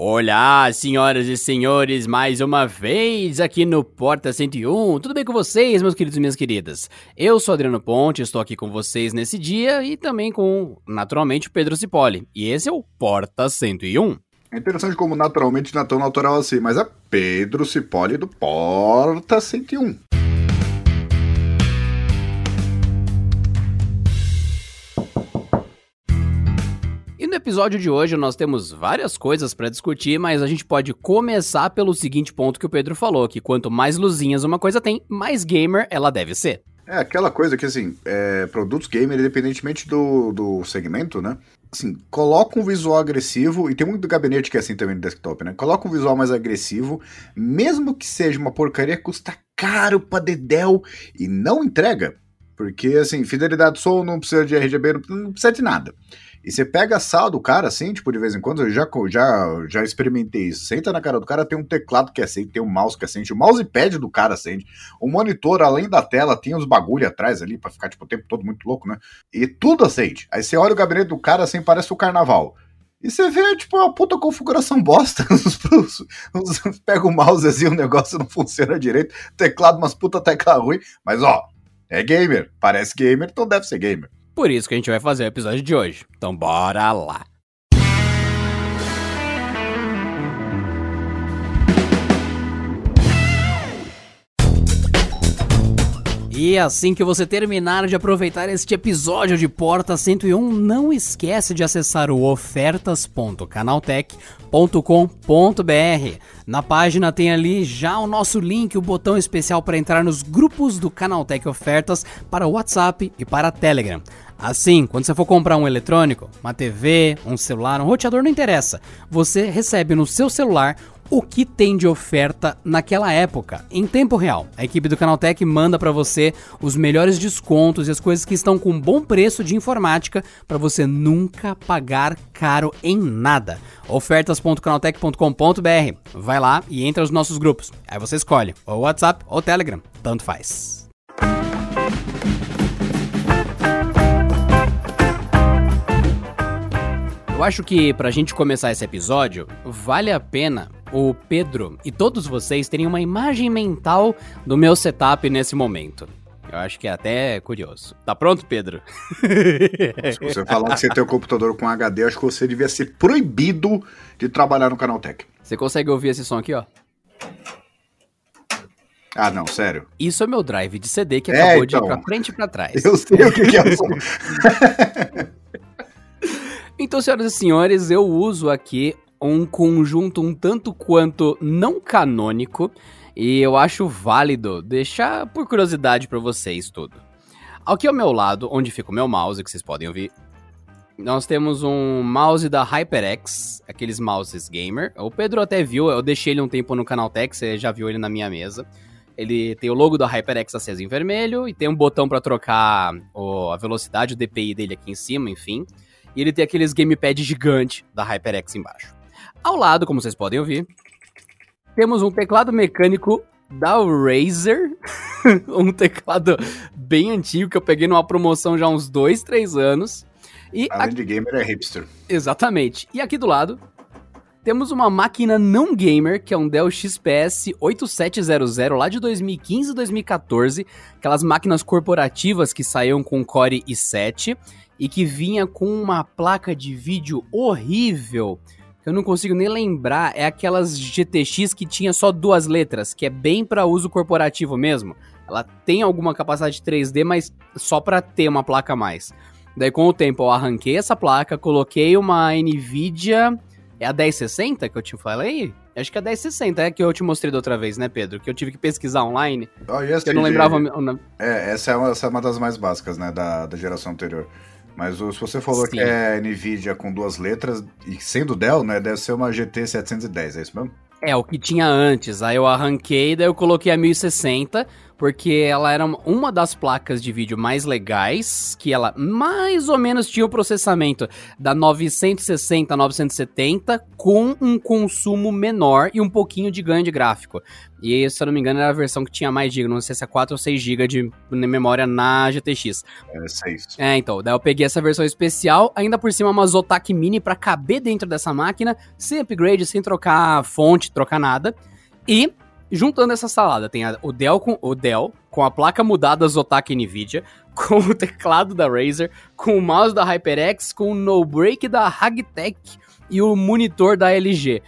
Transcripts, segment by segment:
Olá, senhoras e senhores, mais uma vez aqui no Porta 101. Tudo bem com vocês, meus queridos e minhas queridas? Eu sou Adriano Ponte, estou aqui com vocês nesse dia e também com, naturalmente, o Pedro Cipoli. E esse é o Porta 101. É interessante como naturalmente não é tão natural assim, mas é Pedro Cipoli do Porta 101. Episódio de hoje nós temos várias coisas para discutir, mas a gente pode começar pelo seguinte ponto que o Pedro falou, que quanto mais luzinhas uma coisa tem, mais gamer ela deve ser. É aquela coisa que, assim, é, produtos gamer, independentemente do, do segmento, né? Assim, coloca um visual agressivo, e tem muito gabinete que é assim também no desktop, né? Coloca um visual mais agressivo, mesmo que seja uma porcaria, custa caro pra dedéu e não entrega. Porque, assim, fidelidade só não precisa de RGB, não precisa de nada. E você pega a sala do cara, assim, tipo, de vez em quando, eu já, já, já experimentei isso. Senta na cara do cara, tem um teclado que acende, tem um mouse que acende, o mousepad do cara acende. O monitor, além da tela, tem uns bagulho atrás ali para ficar, tipo, o tempo todo muito louco, né? E tudo acende. Aí você olha o gabinete do cara, assim, parece o carnaval. E você vê, tipo, uma puta configuração bosta. Pega o mouse assim, o negócio não funciona direito. Teclado, umas puta tecla ruim. Mas, ó, é gamer. Parece gamer, então deve ser gamer. Por isso que a gente vai fazer o episódio de hoje. Então bora lá! E assim que você terminar de aproveitar este episódio de Porta 101, não esquece de acessar o ofertas.canaltech.com.br. Na página tem ali já o nosso link, o botão especial para entrar nos grupos do Canaltech Ofertas para WhatsApp e para Telegram. Assim, quando você for comprar um eletrônico, uma TV, um celular, um roteador, não interessa. Você recebe no seu celular o que tem de oferta naquela época, em tempo real. A equipe do Canaltech manda para você os melhores descontos e as coisas que estão com bom preço de informática para você nunca pagar caro em nada. ofertas.canaltech.com.br. Vai lá e entra nos nossos grupos. Aí você escolhe ou WhatsApp ou Telegram, tanto faz. Eu acho que pra gente começar esse episódio, vale a pena o Pedro e todos vocês terem uma imagem mental do meu setup nesse momento. Eu acho que é até curioso. Tá pronto, Pedro? Se você falar que você tem um computador com HD, acho que você devia ser proibido de trabalhar no Canal Tech. Você consegue ouvir esse som aqui, ó? Ah, não, sério. Isso é meu drive de CD que é, acabou então, de ir pra frente e pra trás. Eu sei o que, que é o som. Então, senhoras e senhores, eu uso aqui um conjunto um tanto quanto não canônico e eu acho válido deixar por curiosidade para vocês tudo. Aqui ao meu lado, onde fica o meu mouse, que vocês podem ouvir, nós temos um mouse da HyperX, aqueles mouses gamer. O Pedro até viu, eu deixei ele um tempo no Canaltech, você já viu ele na minha mesa. Ele tem o logo da HyperX aceso em vermelho e tem um botão para trocar a velocidade, o DPI dele aqui em cima, enfim e ele tem aqueles gamepad gigante da HyperX embaixo. Ao lado, como vocês podem ouvir, temos um teclado mecânico da Razer, um teclado bem antigo que eu peguei numa promoção já há uns 2, 3 anos. E Além aqui... de gamer é hipster. Exatamente. E aqui do lado temos uma máquina não gamer, que é um Dell XPS 8700 lá de 2015 e 2014, aquelas máquinas corporativas que saíam com Core i7 e que vinha com uma placa de vídeo horrível. Que eu não consigo nem lembrar, é aquelas GTX que tinha só duas letras, que é bem para uso corporativo mesmo. Ela tem alguma capacidade 3D, mas só para ter uma placa a mais. Daí com o tempo eu arranquei essa placa, coloquei uma Nvidia, é a 1060 que eu te falei? Acho que é a 1060, é que eu te mostrei da outra vez, né, Pedro? Que eu tive que pesquisar online. Oh, yes, eu não lembrava. É, essa é, uma, essa é uma das mais básicas, né, da, da geração anterior. Mas se você falou Sim. que é NVIDIA com duas letras, e sendo Dell, né, deve ser uma GT 710, é isso mesmo? É, o que tinha antes. Aí eu arranquei, daí eu coloquei a 1060, porque ela era uma das placas de vídeo mais legais, que ela mais ou menos tinha o processamento da 960 970 com um consumo menor e um pouquinho de ganho de gráfico. E se eu não me engano era a versão que tinha mais GB, não sei se é 4 ou 6 GB de memória na GTX. É 6. É, então, daí eu peguei essa versão especial, ainda por cima uma Zotac Mini para caber dentro dessa máquina, sem upgrade, sem trocar fonte, trocar nada. E juntando essa salada, tem a, o, Dell com, o Dell com a placa mudada Zotac NVIDIA, com o teclado da Razer, com o mouse da HyperX, com o no break da Hagtech e o monitor da LG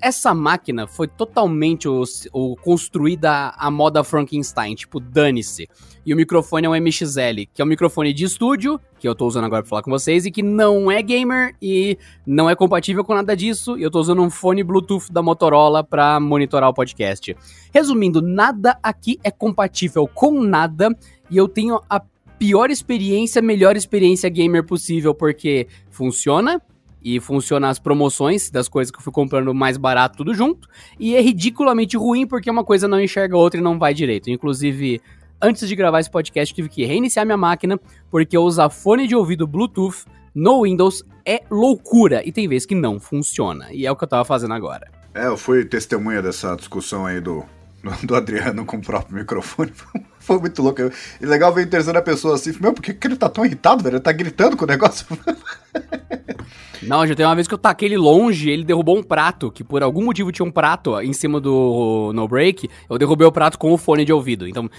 essa máquina foi totalmente o, o, construída à moda Frankenstein, tipo, dane-se. E o microfone é um MXL, que é um microfone de estúdio, que eu tô usando agora pra falar com vocês, e que não é gamer e não é compatível com nada disso. E eu tô usando um fone Bluetooth da Motorola pra monitorar o podcast. Resumindo, nada aqui é compatível com nada, e eu tenho a pior experiência, melhor experiência gamer possível, porque funciona, e funciona as promoções das coisas que eu fui comprando mais barato tudo junto. E é ridiculamente ruim porque uma coisa não enxerga a outra e não vai direito. Inclusive, antes de gravar esse podcast, tive que reiniciar minha máquina porque usar fone de ouvido Bluetooth no Windows é loucura e tem vezes que não funciona. E é o que eu tava fazendo agora. É, eu fui testemunha dessa discussão aí do, do Adriano com o próprio microfone. Foi muito louco. E legal ver em terceira pessoa assim, meu, por que, que ele tá tão irritado, velho? Ele tá gritando com o negócio. Não, já tem uma vez que eu taquei ele longe, ele derrubou um prato, que por algum motivo tinha um prato em cima do no break, eu derrubei o prato com o fone de ouvido. Então.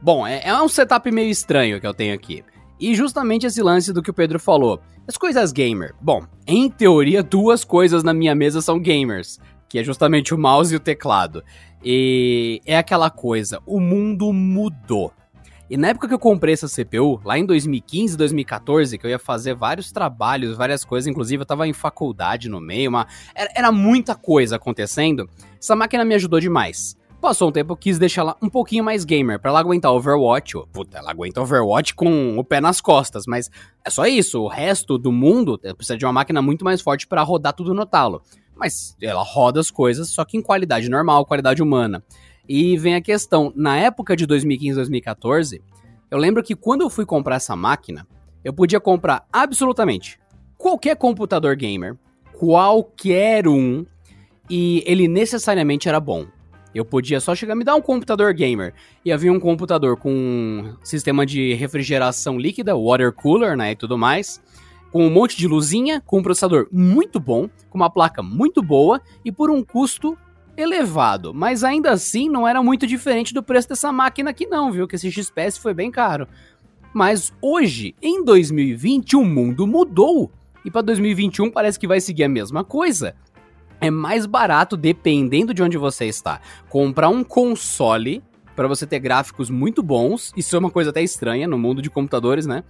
Bom, é, é um setup meio estranho que eu tenho aqui. E justamente esse lance do que o Pedro falou. As coisas gamer. Bom, em teoria, duas coisas na minha mesa são gamers, que é justamente o mouse e o teclado. E é aquela coisa, o mundo mudou. E na época que eu comprei essa CPU, lá em 2015, 2014, que eu ia fazer vários trabalhos, várias coisas, inclusive eu tava em faculdade no meio, uma... era, era muita coisa acontecendo, essa máquina me ajudou demais. Passou um tempo, eu quis deixar ela um pouquinho mais gamer, para ela aguentar Overwatch. Puta, ela aguenta Overwatch com o pé nas costas, mas é só isso. O resto do mundo precisa de uma máquina muito mais forte para rodar tudo no talo. Mas ela roda as coisas, só que em qualidade normal, qualidade humana. E vem a questão, na época de 2015, 2014, eu lembro que quando eu fui comprar essa máquina, eu podia comprar absolutamente qualquer computador gamer, qualquer um, e ele necessariamente era bom. Eu podia só chegar, me dar um computador gamer. E havia um computador com um sistema de refrigeração líquida, water cooler, né, e tudo mais. Com um monte de luzinha, com um processador muito bom, com uma placa muito boa e por um custo elevado, mas ainda assim não era muito diferente do preço dessa máquina aqui não, viu? Que esse XPS foi bem caro. Mas hoje, em 2020, o mundo mudou. E para 2021 parece que vai seguir a mesma coisa. É mais barato, dependendo de onde você está, comprar um console para você ter gráficos muito bons. Isso é uma coisa até estranha no mundo de computadores, né?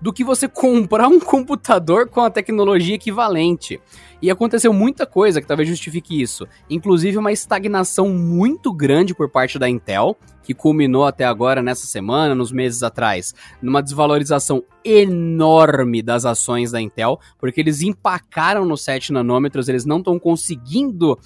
Do que você comprar um computador com a tecnologia equivalente. E aconteceu muita coisa que talvez justifique isso, inclusive uma estagnação muito grande por parte da Intel, que culminou até agora nessa semana, nos meses atrás, numa desvalorização enorme das ações da Intel, porque eles empacaram nos 7 nanômetros, eles não estão conseguindo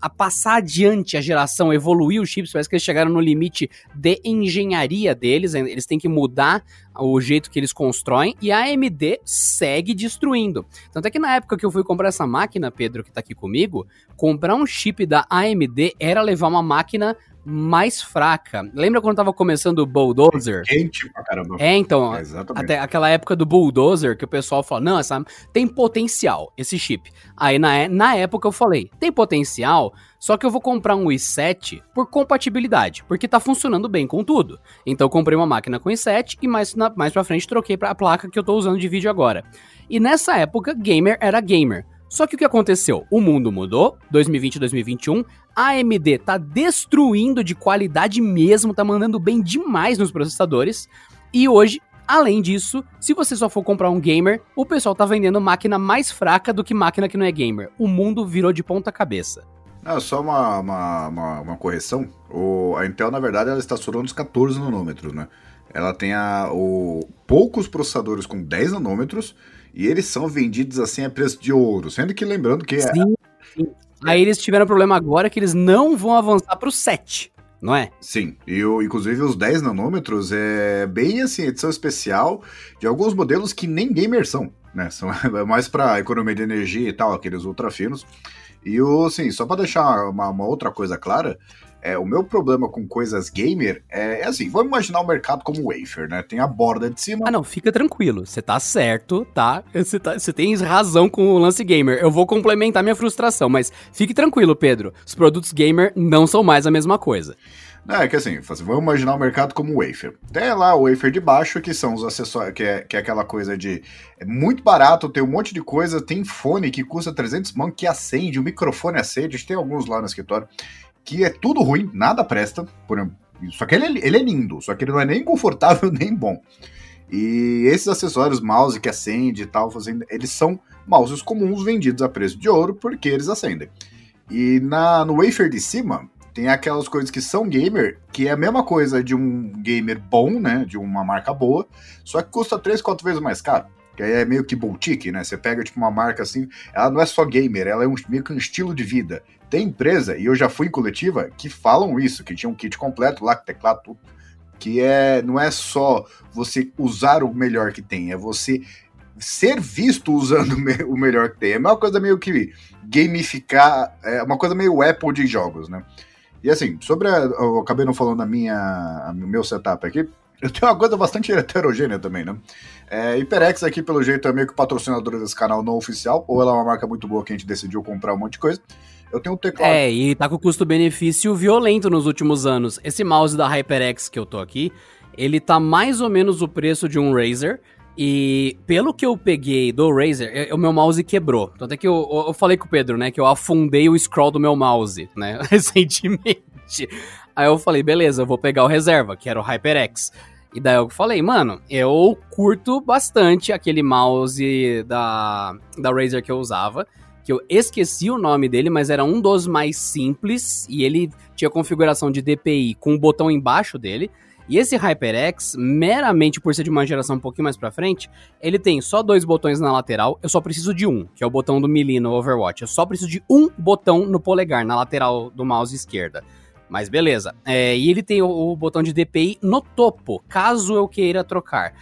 a passar adiante a geração, evoluir os chips, parece que eles chegaram no limite de engenharia deles, eles têm que mudar o jeito que eles constroem, e a AMD segue destruindo. Tanto é que na época que eu fui comprar essa máquina, Pedro, que tá aqui comigo, comprar um chip da AMD era levar uma máquina mais fraca. Lembra quando tava começando o Bulldozer? Quente pra caramba. É, então, é, até aquela época do Bulldozer, que o pessoal fala, não, essa tem potencial, esse chip. Aí na, na época eu falei, tem potencial, só que eu vou comprar um i7 por compatibilidade, porque tá funcionando bem com tudo. Então eu comprei uma máquina com i7 e mais, na, mais pra frente troquei pra placa que eu tô usando de vídeo agora. E nessa época, gamer era gamer. Só que o que aconteceu? O mundo mudou, 2020 2021, a AMD tá destruindo de qualidade mesmo, tá mandando bem demais nos processadores. E hoje, além disso, se você só for comprar um gamer, o pessoal tá vendendo máquina mais fraca do que máquina que não é gamer. O mundo virou de ponta cabeça. Não, só uma, uma, uma, uma correção. O, a Intel, na verdade, ela está estourando os 14 nanômetros, né? Ela tem a, o, poucos processadores com 10 nanômetros e eles são vendidos assim a preço de ouro. Sendo que lembrando que. Sim, sim. Aí eles tiveram problema agora que eles não vão avançar pro 7 não é? Sim, e o, inclusive os 10 nanômetros é bem assim, edição especial de alguns modelos que nem gamers são, né? São mais para economia de energia e tal, aqueles ultra finos. E o, assim, só para deixar uma, uma, outra coisa clara, é, o meu problema com coisas gamer é, é, assim, vamos imaginar o mercado como wafer, né? Tem a borda de cima. Ah, não, fica tranquilo. Você tá certo, tá? Você tá, tem razão com o lance gamer. Eu vou complementar minha frustração, mas fique tranquilo, Pedro. Os produtos gamer não são mais a mesma coisa. É que assim, vamos imaginar o mercado como wafer. Tem lá o wafer de baixo, que são os acessórios, que é, que é aquela coisa de. É muito barato, tem um monte de coisa, tem fone que custa 300 mãos, que acende, o microfone acende, tem alguns lá no escritório que é tudo ruim, nada presta. Por, só que ele, ele é lindo, só que ele não é nem confortável nem bom. E esses acessórios, mouse que acende e tal, fazendo, eles são mouses comuns vendidos a preço de ouro porque eles acendem. E na, no wafer de cima, tem aquelas coisas que são gamer, que é a mesma coisa de um gamer bom, né? De uma marca boa, só que custa 3, 4 vezes mais caro. Que aí é meio que boutique, né? Você pega tipo uma marca assim, ela não é só gamer, ela é um, meio que um estilo de vida. Tem empresa, e eu já fui em coletiva, que falam isso, que tinha um kit completo lá, teclado, tudo. Que é, não é só você usar o melhor que tem, é você ser visto usando o melhor que tem. É uma coisa meio que gamificar, é uma coisa meio Apple de jogos, né? E assim, sobre a, eu acabei não falando a minha, meu setup aqui, eu tenho uma coisa bastante heterogênea também, né? É, aqui, pelo jeito, é meio que patrocinadora desse canal não oficial, ou ela é uma marca muito boa que a gente decidiu comprar um monte de coisa. Eu tenho um teclado. É, e tá com custo-benefício violento nos últimos anos. Esse mouse da HyperX que eu tô aqui, ele tá mais ou menos o preço de um Razer. E pelo que eu peguei do Razer, o meu mouse quebrou. Tanto é que eu, eu falei com o Pedro, né, que eu afundei o scroll do meu mouse, né, recentemente. Aí eu falei, beleza, eu vou pegar o reserva, que era o HyperX. E daí eu falei, mano, eu curto bastante aquele mouse da, da Razer que eu usava que eu esqueci o nome dele, mas era um dos mais simples e ele tinha configuração de DPI com o um botão embaixo dele. E esse HyperX, meramente por ser de uma geração um pouquinho mais pra frente, ele tem só dois botões na lateral, eu só preciso de um, que é o botão do melee no Overwatch. Eu só preciso de um botão no polegar, na lateral do mouse esquerda. Mas beleza. É, e ele tem o, o botão de DPI no topo, caso eu queira trocar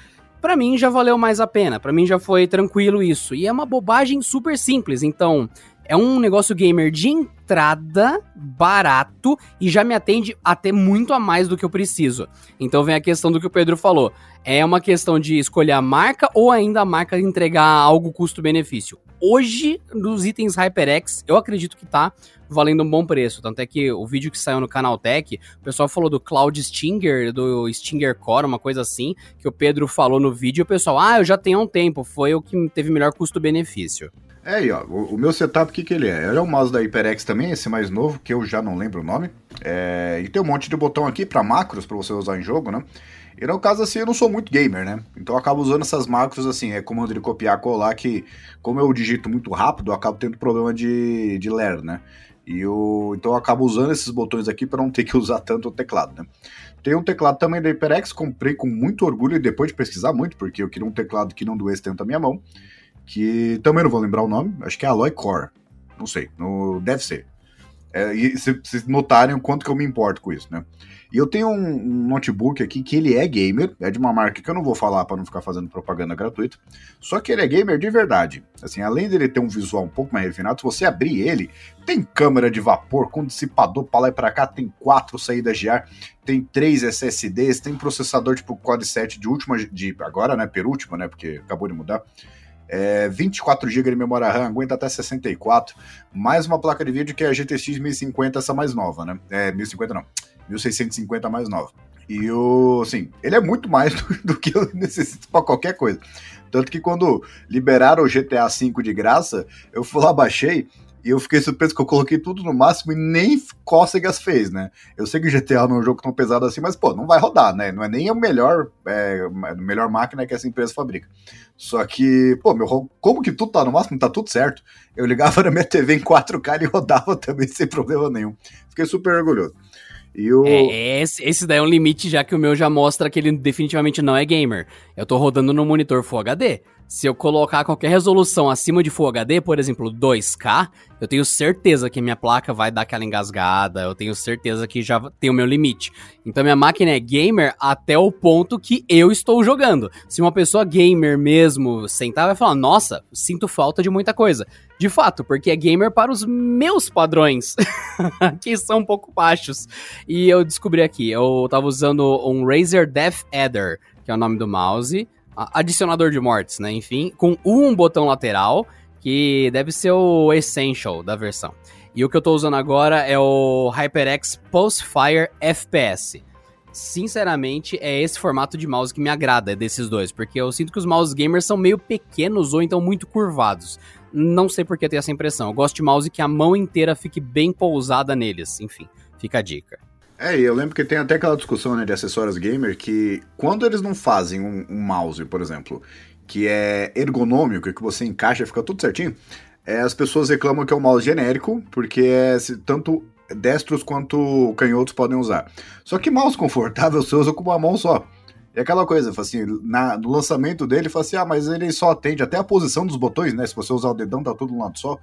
para mim já valeu mais a pena, para mim já foi tranquilo isso. E é uma bobagem super simples, então é um negócio gamer de entrada, barato e já me atende até muito a mais do que eu preciso. Então vem a questão do que o Pedro falou. É uma questão de escolher a marca ou ainda a marca entregar algo custo-benefício. Hoje, nos itens HyperX, eu acredito que tá valendo um bom preço. Tanto é que o vídeo que saiu no canal Tech, o pessoal falou do Cloud Stinger, do Stinger Core, uma coisa assim, que o Pedro falou no vídeo, o pessoal, ah, eu já tenho há um tempo, foi o que teve melhor custo-benefício. É aí, ó, o, o, meu setup, o que que ele é? Ele é um mouse da HyperX também, esse mais novo, que eu já não lembro o nome. É, e tem um monte de botão aqui para macros, para você usar em jogo, né? E no caso, assim, eu não sou muito gamer, né? Então eu acabo usando essas macros, assim, é comando de copiar, colar, que como eu digito muito rápido, eu acabo tendo problema de, de ler, né? E eu, então eu acabo usando esses botões aqui para não ter que usar tanto o teclado, né? Tem um teclado também da HyperX, comprei com muito orgulho e depois de pesquisar muito, porque eu queria um teclado que não doesse tanto a minha mão, que também não vou lembrar o nome, acho que é Alloy Core, não sei, no, deve ser. É, e vocês notarem o quanto que eu me importo com isso, né? E eu tenho um, um, notebook aqui que ele é gamer, é de uma marca que eu não vou falar para não ficar fazendo propaganda gratuita. Só que ele é gamer de verdade. Assim, além dele ter um visual um pouco mais refinado, se você abrir ele, tem câmera de vapor com dissipador para lá e para cá, tem quatro saídas de ar, tem três SSDs, tem processador tipo Core 7 de última, de agora, né, penúltima, né, porque acabou de mudar. É, 24 GB de memória RAM, aguenta até 64, mais uma placa de vídeo que é a GTX 1050, essa mais nova, né? É, 1050 não, 1650 mais nova. E o, assim, ele é muito mais do, do que eu necessito para qualquer coisa. Tanto que quando liberaram o GTA V de graça, eu fui lá, baixei, e eu fiquei surpreso que eu coloquei tudo no máximo e nem cócegas fez, né? Eu sei que o GTA não é um jogo tão pesado assim, mas, pô, não vai rodar, né? Não é nem a melhor, é, a melhor máquina que essa empresa fabrica. Só que, pô, meu, como que tudo tá no máximo, tá tudo certo. Eu ligava na minha TV em 4K e rodava também sem problema nenhum. Fiquei super orgulhoso. E o... É, esse, esse daí é um limite já que o meu já mostra que ele definitivamente não é gamer. Eu tô rodando no monitor Full HD. Se eu colocar qualquer resolução acima de Full HD, por exemplo, 2K, eu tenho certeza que minha placa vai dar aquela engasgada, eu tenho certeza que já tem o meu limite. Então minha máquina é gamer até o ponto que eu estou jogando. Se uma pessoa gamer mesmo sentar, vai falar: "Nossa, sinto falta de muita coisa". De fato, porque é gamer para os meus padrões, que são um pouco baixos. E eu descobri aqui, eu tava usando um Razer Death Adder, que é o nome do mouse adicionador de mortes, né? Enfim, com um botão lateral, que deve ser o Essential da versão. E o que eu tô usando agora é o HyperX Pulsefire FPS. Sinceramente, é esse formato de mouse que me agrada desses dois, porque eu sinto que os mouse gamers são meio pequenos ou então muito curvados. Não sei por que eu tenho essa impressão. Eu gosto de mouse que a mão inteira fique bem pousada neles. Enfim, fica a dica. É, e eu lembro que tem até aquela discussão né, de acessórios gamer que quando eles não fazem um, um mouse, por exemplo, que é ergonômico e que você encaixa e fica tudo certinho, é, as pessoas reclamam que é um mouse genérico, porque é tanto destros quanto canhotos podem usar. Só que mouse confortável você usa com uma mão só. É aquela coisa, assim, na, no lançamento dele, fala assim, ah, mas ele só atende até a posição dos botões, né? Se você usar o dedão, tá tudo um lado só.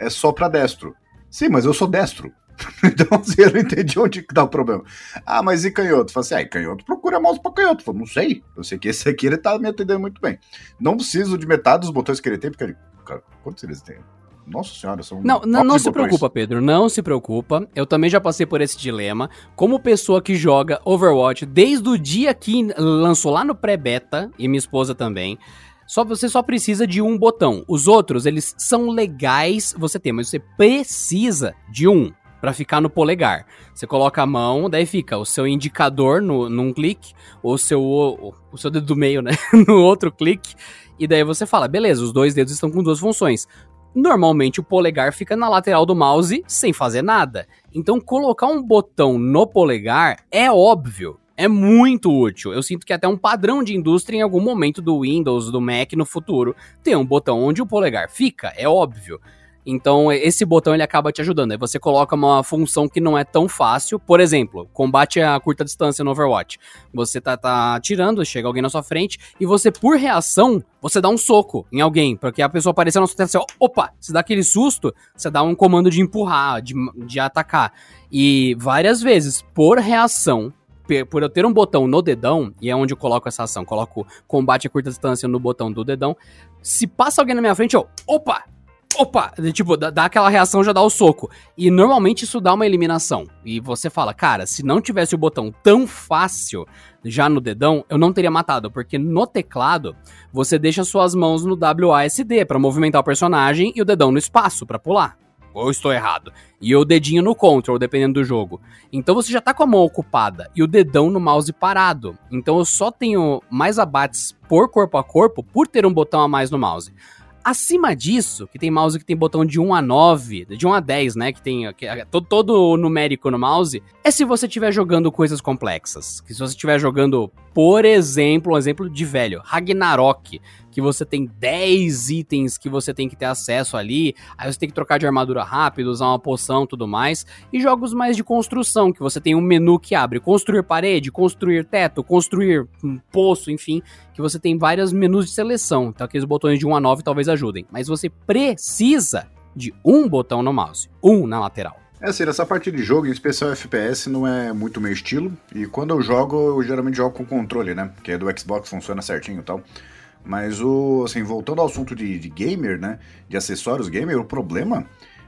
É só para destro. Sim, mas eu sou destro. então, assim, eu não entendi onde que tá o problema. Ah, mas e canhoto? Falei assim, ah, canhoto procura mouse pra canhoto. Falei, não sei. Eu sei que esse aqui ele tá me atendendo muito bem. Não preciso de metade dos botões que ele tem, porque ele. Cara, quantos eles têm? Nossa senhora, são. Não, não, não se preocupa, Pedro. Não se preocupa. Eu também já passei por esse dilema. Como pessoa que joga Overwatch desde o dia que lançou lá no pré-beta, e minha esposa também. Só você só precisa de um botão. Os outros, eles são legais você ter, mas você precisa de um para ficar no polegar. Você coloca a mão, daí fica o seu indicador no, num clique, o seu, o, o seu dedo do meio, né, no outro clique, e daí você fala, beleza, os dois dedos estão com duas funções. Normalmente o polegar fica na lateral do mouse sem fazer nada. Então colocar um botão no polegar é óbvio, é muito útil. Eu sinto que até um padrão de indústria em algum momento do Windows, do Mac no futuro, tem um botão onde o polegar fica, é óbvio. Então, esse botão ele acaba te ajudando. Aí você coloca uma função que não é tão fácil. Por exemplo, combate a curta distância no Overwatch. Você tá, tá atirando, chega alguém na sua frente, e você, por reação, você dá um soco em alguém, porque a pessoa apareceu na sua tela, assim, opa, você dá aquele susto, você dá um comando de empurrar, de, de atacar. E várias vezes, por reação, por eu ter um botão no dedão, e é onde eu coloco essa ação, coloco combate a curta distância no botão do dedão, se passa alguém na minha frente, eu, opa, opa, tipo, dá, aquela reação, já dá o soco. E normalmente isso dá uma eliminação. E você fala, cara, se não tivesse o botão tão fácil já no dedão, eu não teria matado, porque no teclado você deixa suas mãos no WASD para movimentar o personagem e o dedão no espaço para pular. Ou estou errado? E o dedinho no control, dependendo do jogo. Então você já tá com a mão ocupada e o dedão no mouse parado. Então eu só tenho mais abates por corpo a corpo por ter um botão a mais no mouse. Acima disso, que tem mouse que tem botão de 1 a 9, de 1 a 10, né? Que tem que é todo, todo numérico no mouse, é se você estiver jogando coisas complexas. Que se você estiver jogando, por exemplo, um exemplo de velho, Ragnarok, que você tem 10 itens que você tem que ter acesso ali, aí você tem que trocar de armadura rápido, usar uma poção tudo mais, e jogos mais de construção, que você tem um menu que abre construir parede, construir teto, construir um poço, enfim, que você tem vários menus de seleção, então aqueles botões de 1 a 9 talvez ajudem, mas você precisa de um botão no mouse, um na lateral. É assim, essa parte de jogo, em especial FPS, não é muito meu estilo. E quando eu jogo, eu geralmente jogo com controle, né? Que é do Xbox, funciona certinho e tal. Mas o, assim, voltando ao assunto de, de gamer, né? De acessórios gamer, o problema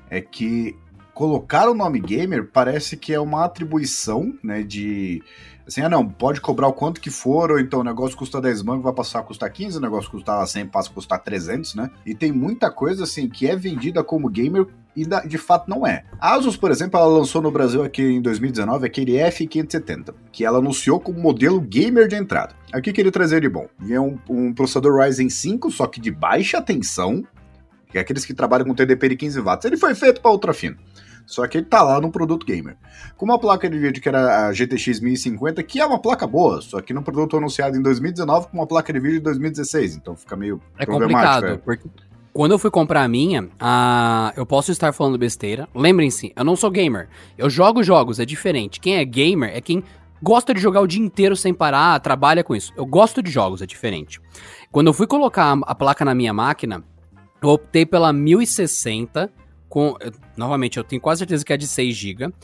é que colocar o nome gamer parece que é uma atribuição, né? De assim, ah não, pode cobrar o quanto que for, ou então o negócio custa 10 mangos, vai passar a custar 15, o negócio custa 100, passa a custar 300, né? E tem muita coisa assim que é vendida como gamer e de fato não é. A Asus, por exemplo, ela lançou no Brasil aqui em 2019 aquele F570, que ela anunciou como modelo gamer de entrada. Aqui que ele trazer de bom? Vinha um, um processador Ryzen 5, só que de baixa tensão, que é aqueles que trabalham com TDP de 15 watts. Ele foi feito para ultra fino. Só que ele tá lá no produto gamer. Com uma placa de vídeo que era a GTX 1050, que é uma placa boa, só que no produto anunciado em 2019 com uma placa de vídeo de 2016, então fica meio é complicado, é. porque quando eu fui comprar a minha, eu posso estar falando besteira. Lembrem-se, eu não sou gamer. Eu jogo jogos, é diferente. Quem é gamer é quem gosta de jogar o dia inteiro sem parar, trabalha com isso. Eu gosto de jogos, é diferente. Quando eu fui colocar a placa na minha máquina, eu optei pela 1060 com, novamente, eu tenho quase certeza que é de 6 GB.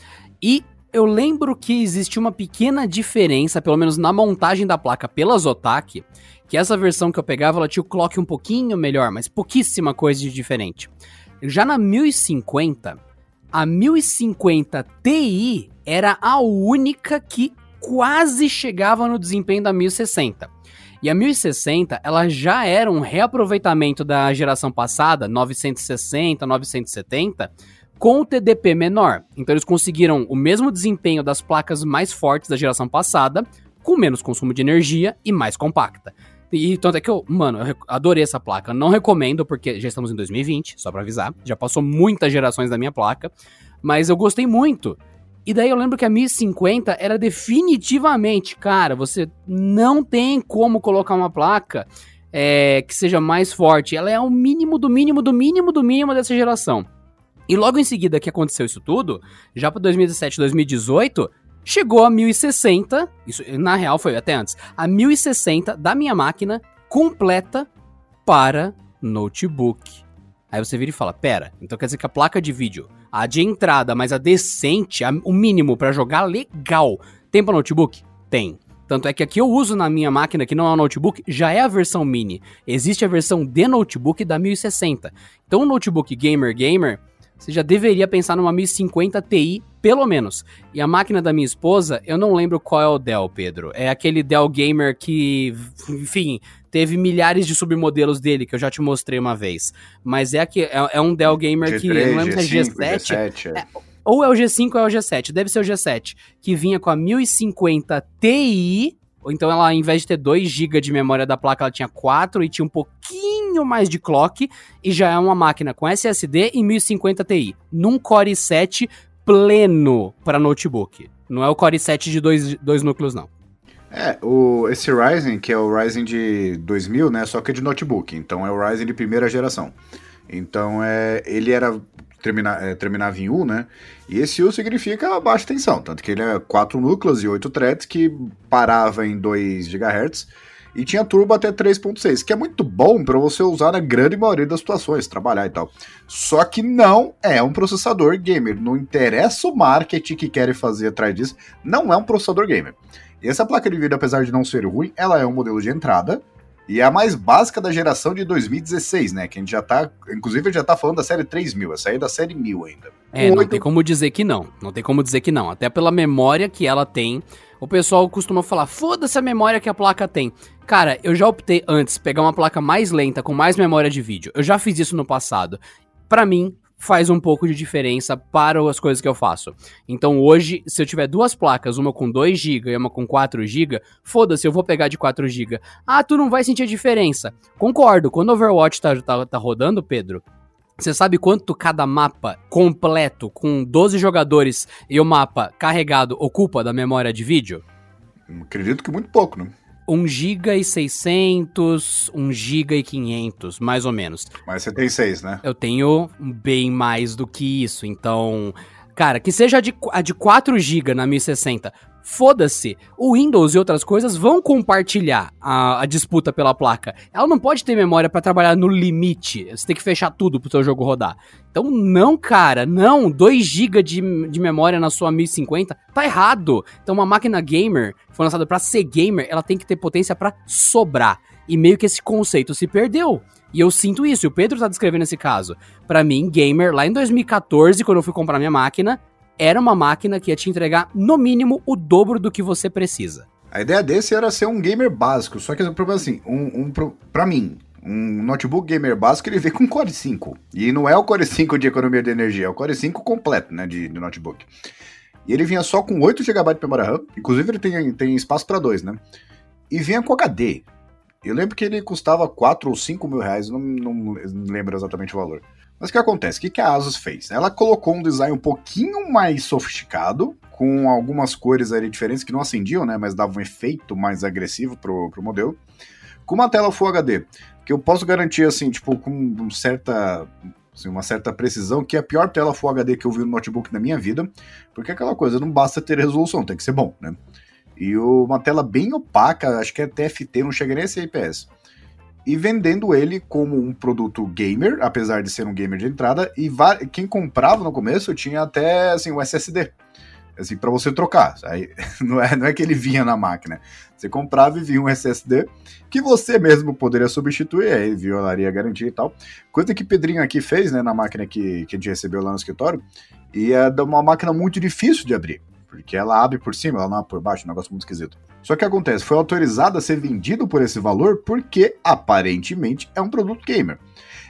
E eu lembro que existe uma pequena diferença, pelo menos na montagem da placa pela Zotac, que essa versão que eu pegava, ela tinha o clock um pouquinho melhor, mas pouquíssima coisa de diferente. Já na 1050, a 1050 Ti era a única que quase chegava no desempenho da 1060. E a 1060, ela já era um reaproveitamento da geração passada, 960, 970, com o TDP menor. Então eles conseguiram o mesmo desempenho das placas mais fortes da geração passada, com menos consumo de energia e mais compacta. E tanto é que eu, mano, eu adorei essa placa. Não recomendo, porque já estamos em 2020, só pra avisar. Já passou muitas gerações da minha placa. Mas eu gostei muito. E daí eu lembro que a 1050 era definitivamente, cara, você não tem como colocar uma placa é, que seja mais forte. Ela é o mínimo do mínimo do mínimo do mínimo dessa geração. E logo em seguida que aconteceu isso tudo, já para 2017, 2018, chegou a 1060, isso na real foi até antes, a 1060 da minha máquina completa para notebook. Aí você vira e fala: "Pera, então quer dizer que a placa de vídeo, a de entrada, mas a decente, a, o mínimo para jogar legal, tem para notebook? Tem. Tanto é que aqui eu uso na minha máquina, que não é um notebook, já é a versão mini. Existe a versão de notebook da 1060. Então o notebook gamer gamer você já deveria pensar numa 1050 Ti, pelo menos. E a máquina da minha esposa, eu não lembro qual é o Dell, Pedro. É aquele Dell Gamer que, enfim, teve milhares de submodelos dele, que eu já te mostrei uma vez. Mas é, que, é, é um Dell Gamer G3, que, eu não lembro se é G7. G7 é. É, ou é o G5 ou é o G7, deve ser o G7, que vinha com a 1050 Ti então ela, ao invés de ter 2 GB de memória da placa, ela tinha 4 e tinha um pouquinho mais de clock. E já é uma máquina com SSD e 1050 Ti. Num Core i7 pleno para notebook. Não é o Core i7 de dois, dois núcleos, não. É, o, esse Ryzen, que é o Ryzen de 2000, né, só que é de notebook, então é o Ryzen de primeira geração. Então é, ele era termina, é, terminava em U, né? E esse U significa baixa tensão, tanto que ele é 4 núcleos e 8 threads que parava em 2 GHz e tinha turbo até 3.6, que é muito bom para você usar na grande maioria das situações, trabalhar e tal. Só que não é um processador gamer, não interessa o marketing que querem fazer atrás disso, não é um processador gamer. E essa placa de vídeo, apesar de não ser ruim, ela é um modelo de entrada, e é a mais básica da geração de 2016, né? Que a gente já tá. Inclusive, já tá falando da série 3000, essa aí é da série 1000 ainda. É, não tem como dizer que não. Não tem como dizer que não. Até pela memória que ela tem. O pessoal costuma falar, foda-se a memória que a placa tem. Cara, eu já optei antes pegar uma placa mais lenta, com mais memória de vídeo. Eu já fiz isso no passado. Para mim, faz um pouco de diferença para as coisas que eu faço. Então hoje, se eu tiver duas placas, uma com 2 GB e uma com 4 GB, foda-se, eu vou pegar de 4 GB. Ah, tu não vai sentir a diferença. Concordo, quando Overwatch tá, tá, tá rodando, Pedro, você sabe quanto cada mapa completo, com 12 jogadores e o mapa carregado, ocupa da memória de vídeo? Acredito que muito pouco, né? 1 GB e 600, 1 GB e 500, mais ou menos. Mas você tem 6, né? Eu tenho bem mais do que isso, então... Cara, que seja a de, a de 4 GB na 1060, foda-se. O Windows e outras coisas vão compartilhar a, a disputa pela placa. Ela não pode ter memória para trabalhar no limite. Você tem que fechar tudo pro seu jogo rodar. Então, não, cara, não. 2 GB de, de memória na sua 1050 tá errado. Então, uma máquina gamer, foi lançada para ser gamer, ela tem que ter potência para sobrar. E meio que esse conceito se perdeu. E eu sinto isso, e o Pedro tá descrevendo esse caso. Para mim, gamer, lá em 2014, quando eu fui comprar minha máquina, era uma máquina que ia te entregar, no mínimo, o dobro do que você precisa. A ideia desse era ser um gamer básico, só que o problema é assim, um, um, pra mim, um notebook gamer básico ele vem com Core 5. E não é o Core 5 de economia de energia, é o Core 5 completo, né, de, de notebook. E ele vinha só com 8 GB de memória RAM, inclusive ele tem, tem espaço para dois, né? E vinha com HD. Eu lembro que ele custava 4 ou 5 mil reais, não, não lembro exatamente o valor. Mas o que acontece? O que, a Asus fez? Ela colocou um design um pouquinho mais sofisticado, com algumas cores ali diferentes que não acendiam, né? Mas davam um efeito mais agressivo pro, pro modelo. Com uma tela Full HD, que eu posso garantir, assim, tipo, com certa assim, uma certa precisão, que é a pior tela Full HD que eu vi no notebook na minha vida, porque é aquela coisa, não basta ter resolução, tem que ser bom, né? E uma tela bem opaca, acho que é TFT, não chega nem a ser IPS. E vendendo ele como um produto gamer, apesar de ser um gamer de entrada, e quem comprava no começo tinha até assim, o SSD assim, para você trocar. Aí, não, é, não é que ele vinha na máquina. Você comprava e vinha um SSD que você mesmo poderia substituir, aí violaria a garantia e tal. Coisa que Pedrinho aqui fez, né, na máquina que, que a gente recebeu lá no escritório, e é uma máquina muito difícil de abrir. Porque ela abre por cima, ela não abre por baixo, um negócio muito esquisito. Só que acontece, foi autorizado a ser vendido por esse valor porque aparentemente é um produto gamer.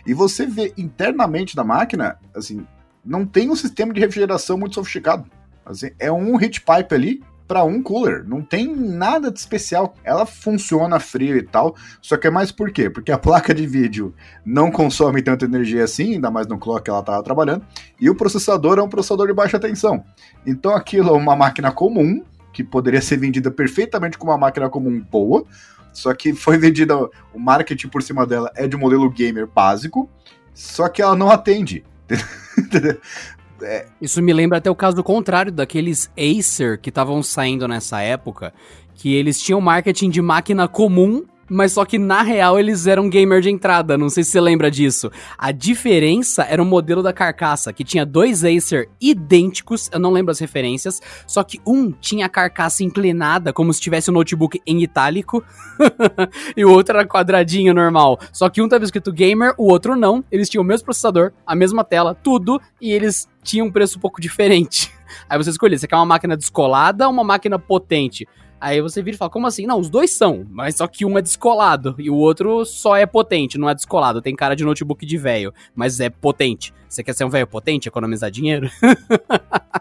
E você vê internamente da máquina, assim, não tem um sistema de refrigeração muito sofisticado. Assim, é um heat pipe ali para um cooler. Não tem nada de especial. Ela funciona frio e tal. Só que é mais por quê? Porque a placa de vídeo não consome tanta energia assim, ainda mais no clock que ela estava trabalhando. E o processador é um processador de baixa tensão. Então aquilo é uma máquina comum, que poderia ser vendida perfeitamente como uma máquina comum boa. Só que foi vendida, o marketing por cima dela é de um modelo gamer básico, só que ela não atende. É... Isso me lembra até o caso do contrário, daqueles Acer que estavam saindo nessa época, que eles tinham marketing de máquina comum mas só que na real eles eram gamer de entrada, não sei se você lembra disso. A diferença era o modelo da carcaça, que tinha dois Acer idênticos, eu não lembro as referências, só que um tinha a carcaça inclinada, como se tivesse o um notebook em itálico, e o outro era quadradinho normal. Só que um tava escrito gamer, o outro não. Eles tinham o mesmo processador, a mesma tela, tudo, e eles tinham um preço um pouco diferente. Aí você escolhia, você quer uma máquina descolada ou uma máquina potente? Aí você vira e fala, como assim? Não, os dois são, mas só que um é descolado e o outro só é potente, não é descolado. Tem cara de notebook de velho, mas é potente. Você quer ser um velho potente, economizar dinheiro?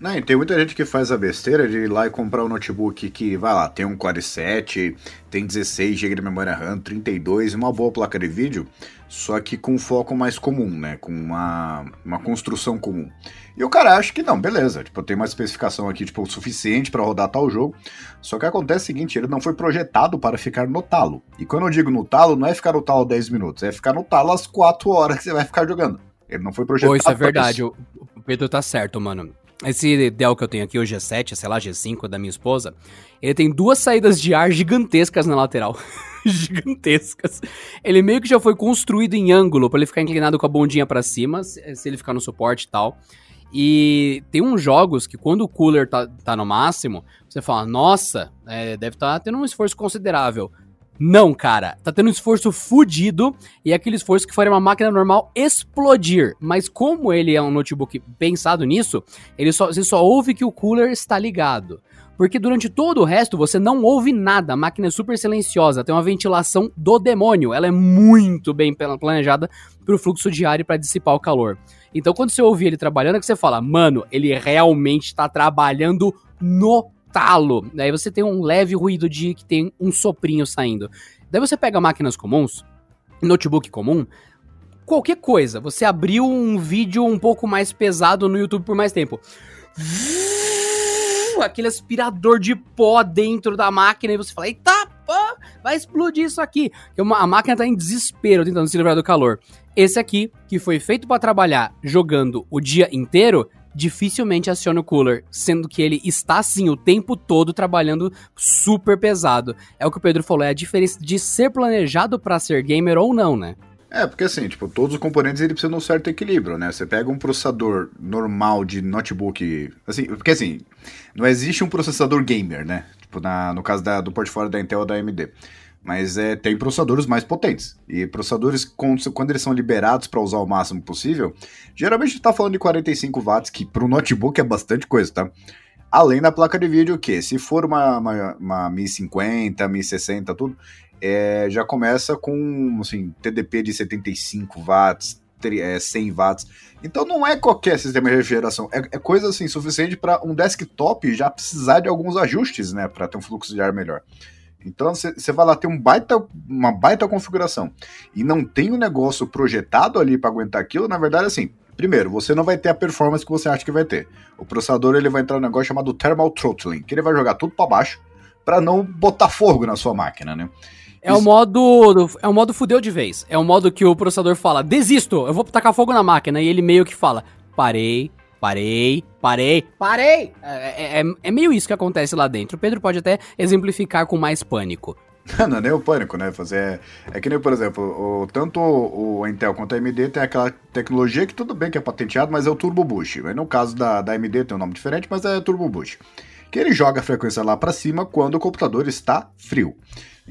Não, e tem muita gente que faz a besteira de ir lá e comprar um notebook que, vai lá, tem um Core 7, tem 16 GB de memória RAM, 32 e uma boa placa de vídeo, só que com foco mais comum, né? Com uma, uma construção comum. E o cara acha que não, beleza, tipo, tem uma especificação aqui, tipo, suficiente para rodar tal jogo. Só que acontece o seguinte, ele não foi projetado para ficar no talo. E quando eu digo no talo, não é ficar no talo 10 minutos, é ficar no talo as 4 horas que você vai ficar jogando. Ele não foi projetado. Pô, isso é verdade. Isso. O Pedro tá certo, mano. Esse Dell que eu tenho aqui, o G7, sei lá, G5 da minha esposa, ele tem duas saídas de ar gigantescas na lateral. gigantescas. Ele meio que já foi construído em ângulo para ele ficar inclinado com a bundinha para cima, se ele ficar no suporte e tal. E tem uns jogos que quando o cooler tá, tá no máximo, você fala, nossa, é, deve estar tá tendo um esforço considerável. Não, cara, tá tendo um esforço fudido e é aquele esforço que faria uma máquina normal explodir. Mas como ele é um notebook pensado nisso, ele só, você só ouve que o cooler está ligado. Porque durante todo o resto você não ouve nada. A máquina é super silenciosa, tem uma ventilação do demônio. Ela é muito bem planejada para o fluxo de ar e para dissipar o calor. Então quando você ouve ele trabalhando, é que você fala, mano, ele realmente está trabalhando no talo. Daí você tem um leve ruído de que tem um soprinho saindo. Daí você pega máquinas comuns, notebook comum, qualquer coisa. Você abriu um vídeo um pouco mais pesado no YouTube por mais tempo. Aquele aspirador de pó dentro da máquina e você fala: Eita, pô, vai explodir isso aqui. A máquina tá em desespero tentando se livrar do calor. Esse aqui, que foi feito para trabalhar jogando o dia inteiro, dificilmente aciona o cooler, sendo que ele está sim o tempo todo trabalhando super pesado. É o que o Pedro falou, é a diferença de ser planejado para ser gamer ou não, né? É, porque assim, tipo, todos os componentes ele precisa de um certo equilíbrio, né? Você pega um processador normal de notebook, assim, porque assim, não existe um processador gamer, né? Tipo, na, no caso da, do portfólio da Intel ou da AMD. Mas é, tem processadores mais potentes. E processadores, quando eles são liberados para usar o máximo possível, geralmente está falando de 45 watts, que para um notebook é bastante coisa, tá? Além da placa de vídeo, que se for uma, uma, uma 1050, 1060, tudo, é, já começa com assim, TDP de 75 watts, 100 é, watts. Então não é qualquer sistema de refrigeração, é, é coisa assim suficiente para um desktop já precisar de alguns ajustes, né, para ter um fluxo de ar melhor. Então você vai lá ter um baita, uma baita configuração e não tem um negócio projetado ali para aguentar aquilo, na verdade, assim, primeiro, você não vai ter a performance que você acha que vai ter. O processador ele vai entrar num negócio chamado thermal throttling, que ele vai jogar tudo para baixo para não botar fogo na sua máquina, né? É o modo. É o modo fudeu de vez. É o modo que o processador fala: desisto, eu vou tacar fogo na máquina. E ele meio que fala: parei, Parei, parei, parei! É, é, é, meio isso que acontece lá dentro. O Pedro pode até exemplificar com mais pânico. não é nem o pânico, né? Fazer. É que nem, por exemplo, o, tanto o Intel quanto a AMD tem aquela tecnologia que tudo bem que é patenteado, mas é o Turbo Boost. No caso da, da AMD tem um nome diferente, mas é Turbo Boost. Que ele joga a frequência lá para cima quando o computador está frio.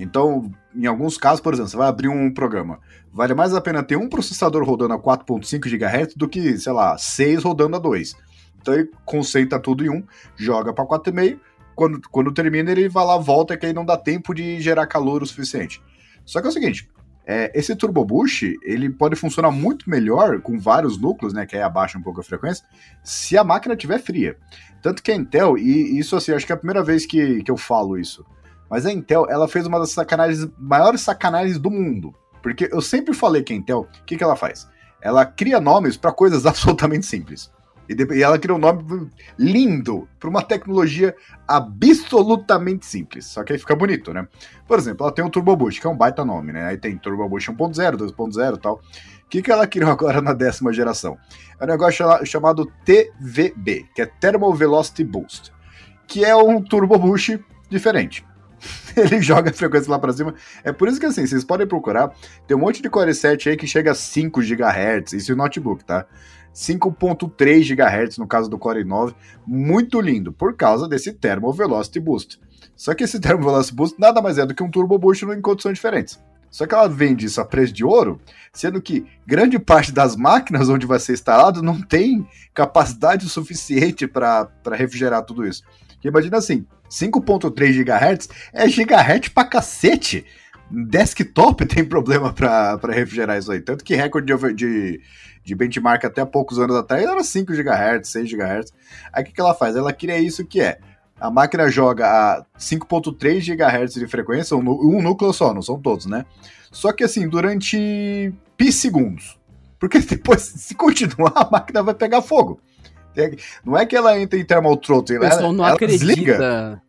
Então, em alguns casos, por exemplo, você vai abrir um programa. Vale mais a pena ter um processador rodando a 4.5 GHz do que, sei lá, seis rodando a 2. Então ele concentra tudo em um, joga para 4,5 quando, quando termina, ele vai lá, volta, que aí não dá tempo de gerar calor o suficiente. Só que é o seguinte, é, esse Turbo Boost, ele pode funcionar muito melhor com vários núcleos, né, que aí abaixa um pouco a frequência, se a máquina estiver fria. Tanto que a Intel, e isso assim, acho que é a primeira vez que, que eu falo isso, mas a Intel, ela fez uma das sacanagens, maiores sacanagens do mundo. Porque eu sempre falei que a Intel, o que, que ela faz? Ela cria nomes para coisas absolutamente simples. E, e ela criou um nome lindo para uma tecnologia absolutamente simples. Só que aí fica bonito, né? Por exemplo, ela tem o Turbo Boost, que é um baita nome, né? Aí tem Turbo Boost 1.0, 2.0 e tal. O que, que ela criou agora na décima geração? É um negócio chamado TVB, que é Thermal Velocity Boost, que é um Turbo Boost diferente. ele joga a frequência lá para cima. É por isso que assim, vocês podem procurar. Tem um monte de Core 7 aí que chega a 5 GHz, isso é notebook, tá? 5.3 GHz no caso do Core 9, muito lindo, por causa desse Thermal Velocity Boost. Só que esse Thermal Velocity Boost nada mais é do que um Turbo Boost em condições diferentes. Só que ela vende isso a preço de ouro, sendo que grande parte das máquinas onde vai ser instalado não tem capacidade suficiente para refrigerar tudo isso. Porque imagina assim, 5.3 GHz é gigahertz pra cacete. Desktop tem problema para refrigerar isso aí. Tanto que recorde de, de, de, benchmark até poucos anos atrás era 5 GHz, 6 GHz. Aí o que, que ela faz? Ela cria isso que é. A máquina joga a 5.3 GHz de frequência, um, um núcleo só, não são todos, né? Só que assim, durante pi segundos. Porque depois, se continuar, a máquina vai pegar fogo. Não é que ela entra em thermal throttling, ela, não ela acredita. desliga.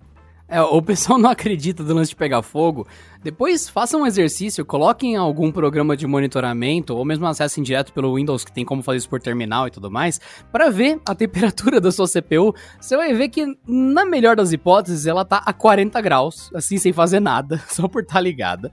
É, o pessoal não acredita do lance de pegar fogo. Depois façam um exercício, coloquem algum programa de monitoramento ou mesmo acessem direto pelo Windows, que tem como fazer isso por terminal e tudo mais, para ver a temperatura da sua CPU. Você vai ver que, na melhor das hipóteses, ela tá a 40 graus, assim, sem fazer nada, só por estar tá ligada.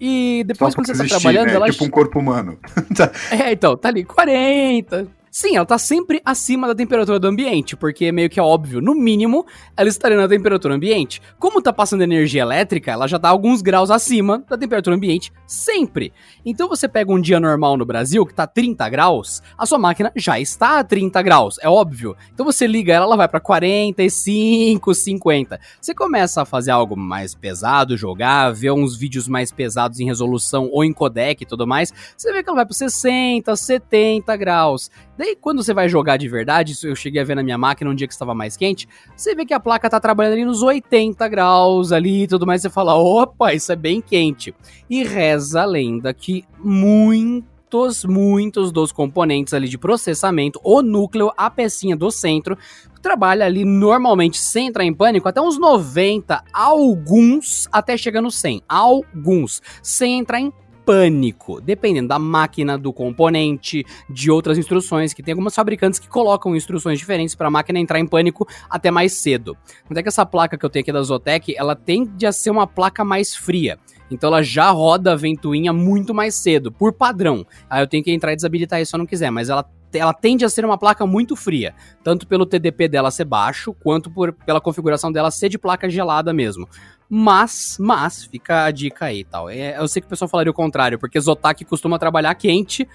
E depois, quando você tá trabalhando, né? ela. Tipo um corpo humano. é, então, tá ali, 40, Sim, ela tá sempre acima da temperatura do ambiente, porque meio que é óbvio, no mínimo, ela estaria na temperatura ambiente. Como tá passando energia elétrica, ela já tá alguns graus acima da temperatura ambiente sempre. Então você pega um dia normal no Brasil, que tá 30 graus, a sua máquina já está a 30 graus, é óbvio. Então você liga ela, ela vai para 45, 50. Você começa a fazer algo mais pesado, jogar, ver uns vídeos mais pesados em resolução ou em codec e tudo mais, você vê que ela vai para 60, 70 graus. Daí, quando você vai jogar de verdade, isso eu cheguei a ver na minha máquina um dia que estava mais quente, você vê que a placa tá trabalhando ali nos 80 graus ali e tudo mais, você fala, opa, isso é bem quente. E reza a lenda que muitos, muitos dos componentes ali de processamento, o núcleo, a pecinha do centro, trabalha ali normalmente sem entrar em pânico até uns 90, alguns até chegar no 100, alguns, sem entrar em pânico, dependendo da máquina, do componente, de outras instruções, que tem algumas fabricantes que colocam instruções diferentes para a máquina entrar em pânico até mais cedo. Até que essa placa que eu tenho aqui da Zotec, ela tende a ser uma placa mais fria. Então ela já roda a ventoinha muito mais cedo, por padrão. Aí eu tenho que entrar e desabilitar isso se eu não quiser, mas ela ela tende a ser uma placa muito fria, tanto pelo TDP dela ser baixo, quanto por, pela configuração dela ser de placa gelada mesmo. Mas, mas, fica a dica aí e tal. É, eu sei que o pessoal falaria o contrário, porque Zotac costuma trabalhar quente,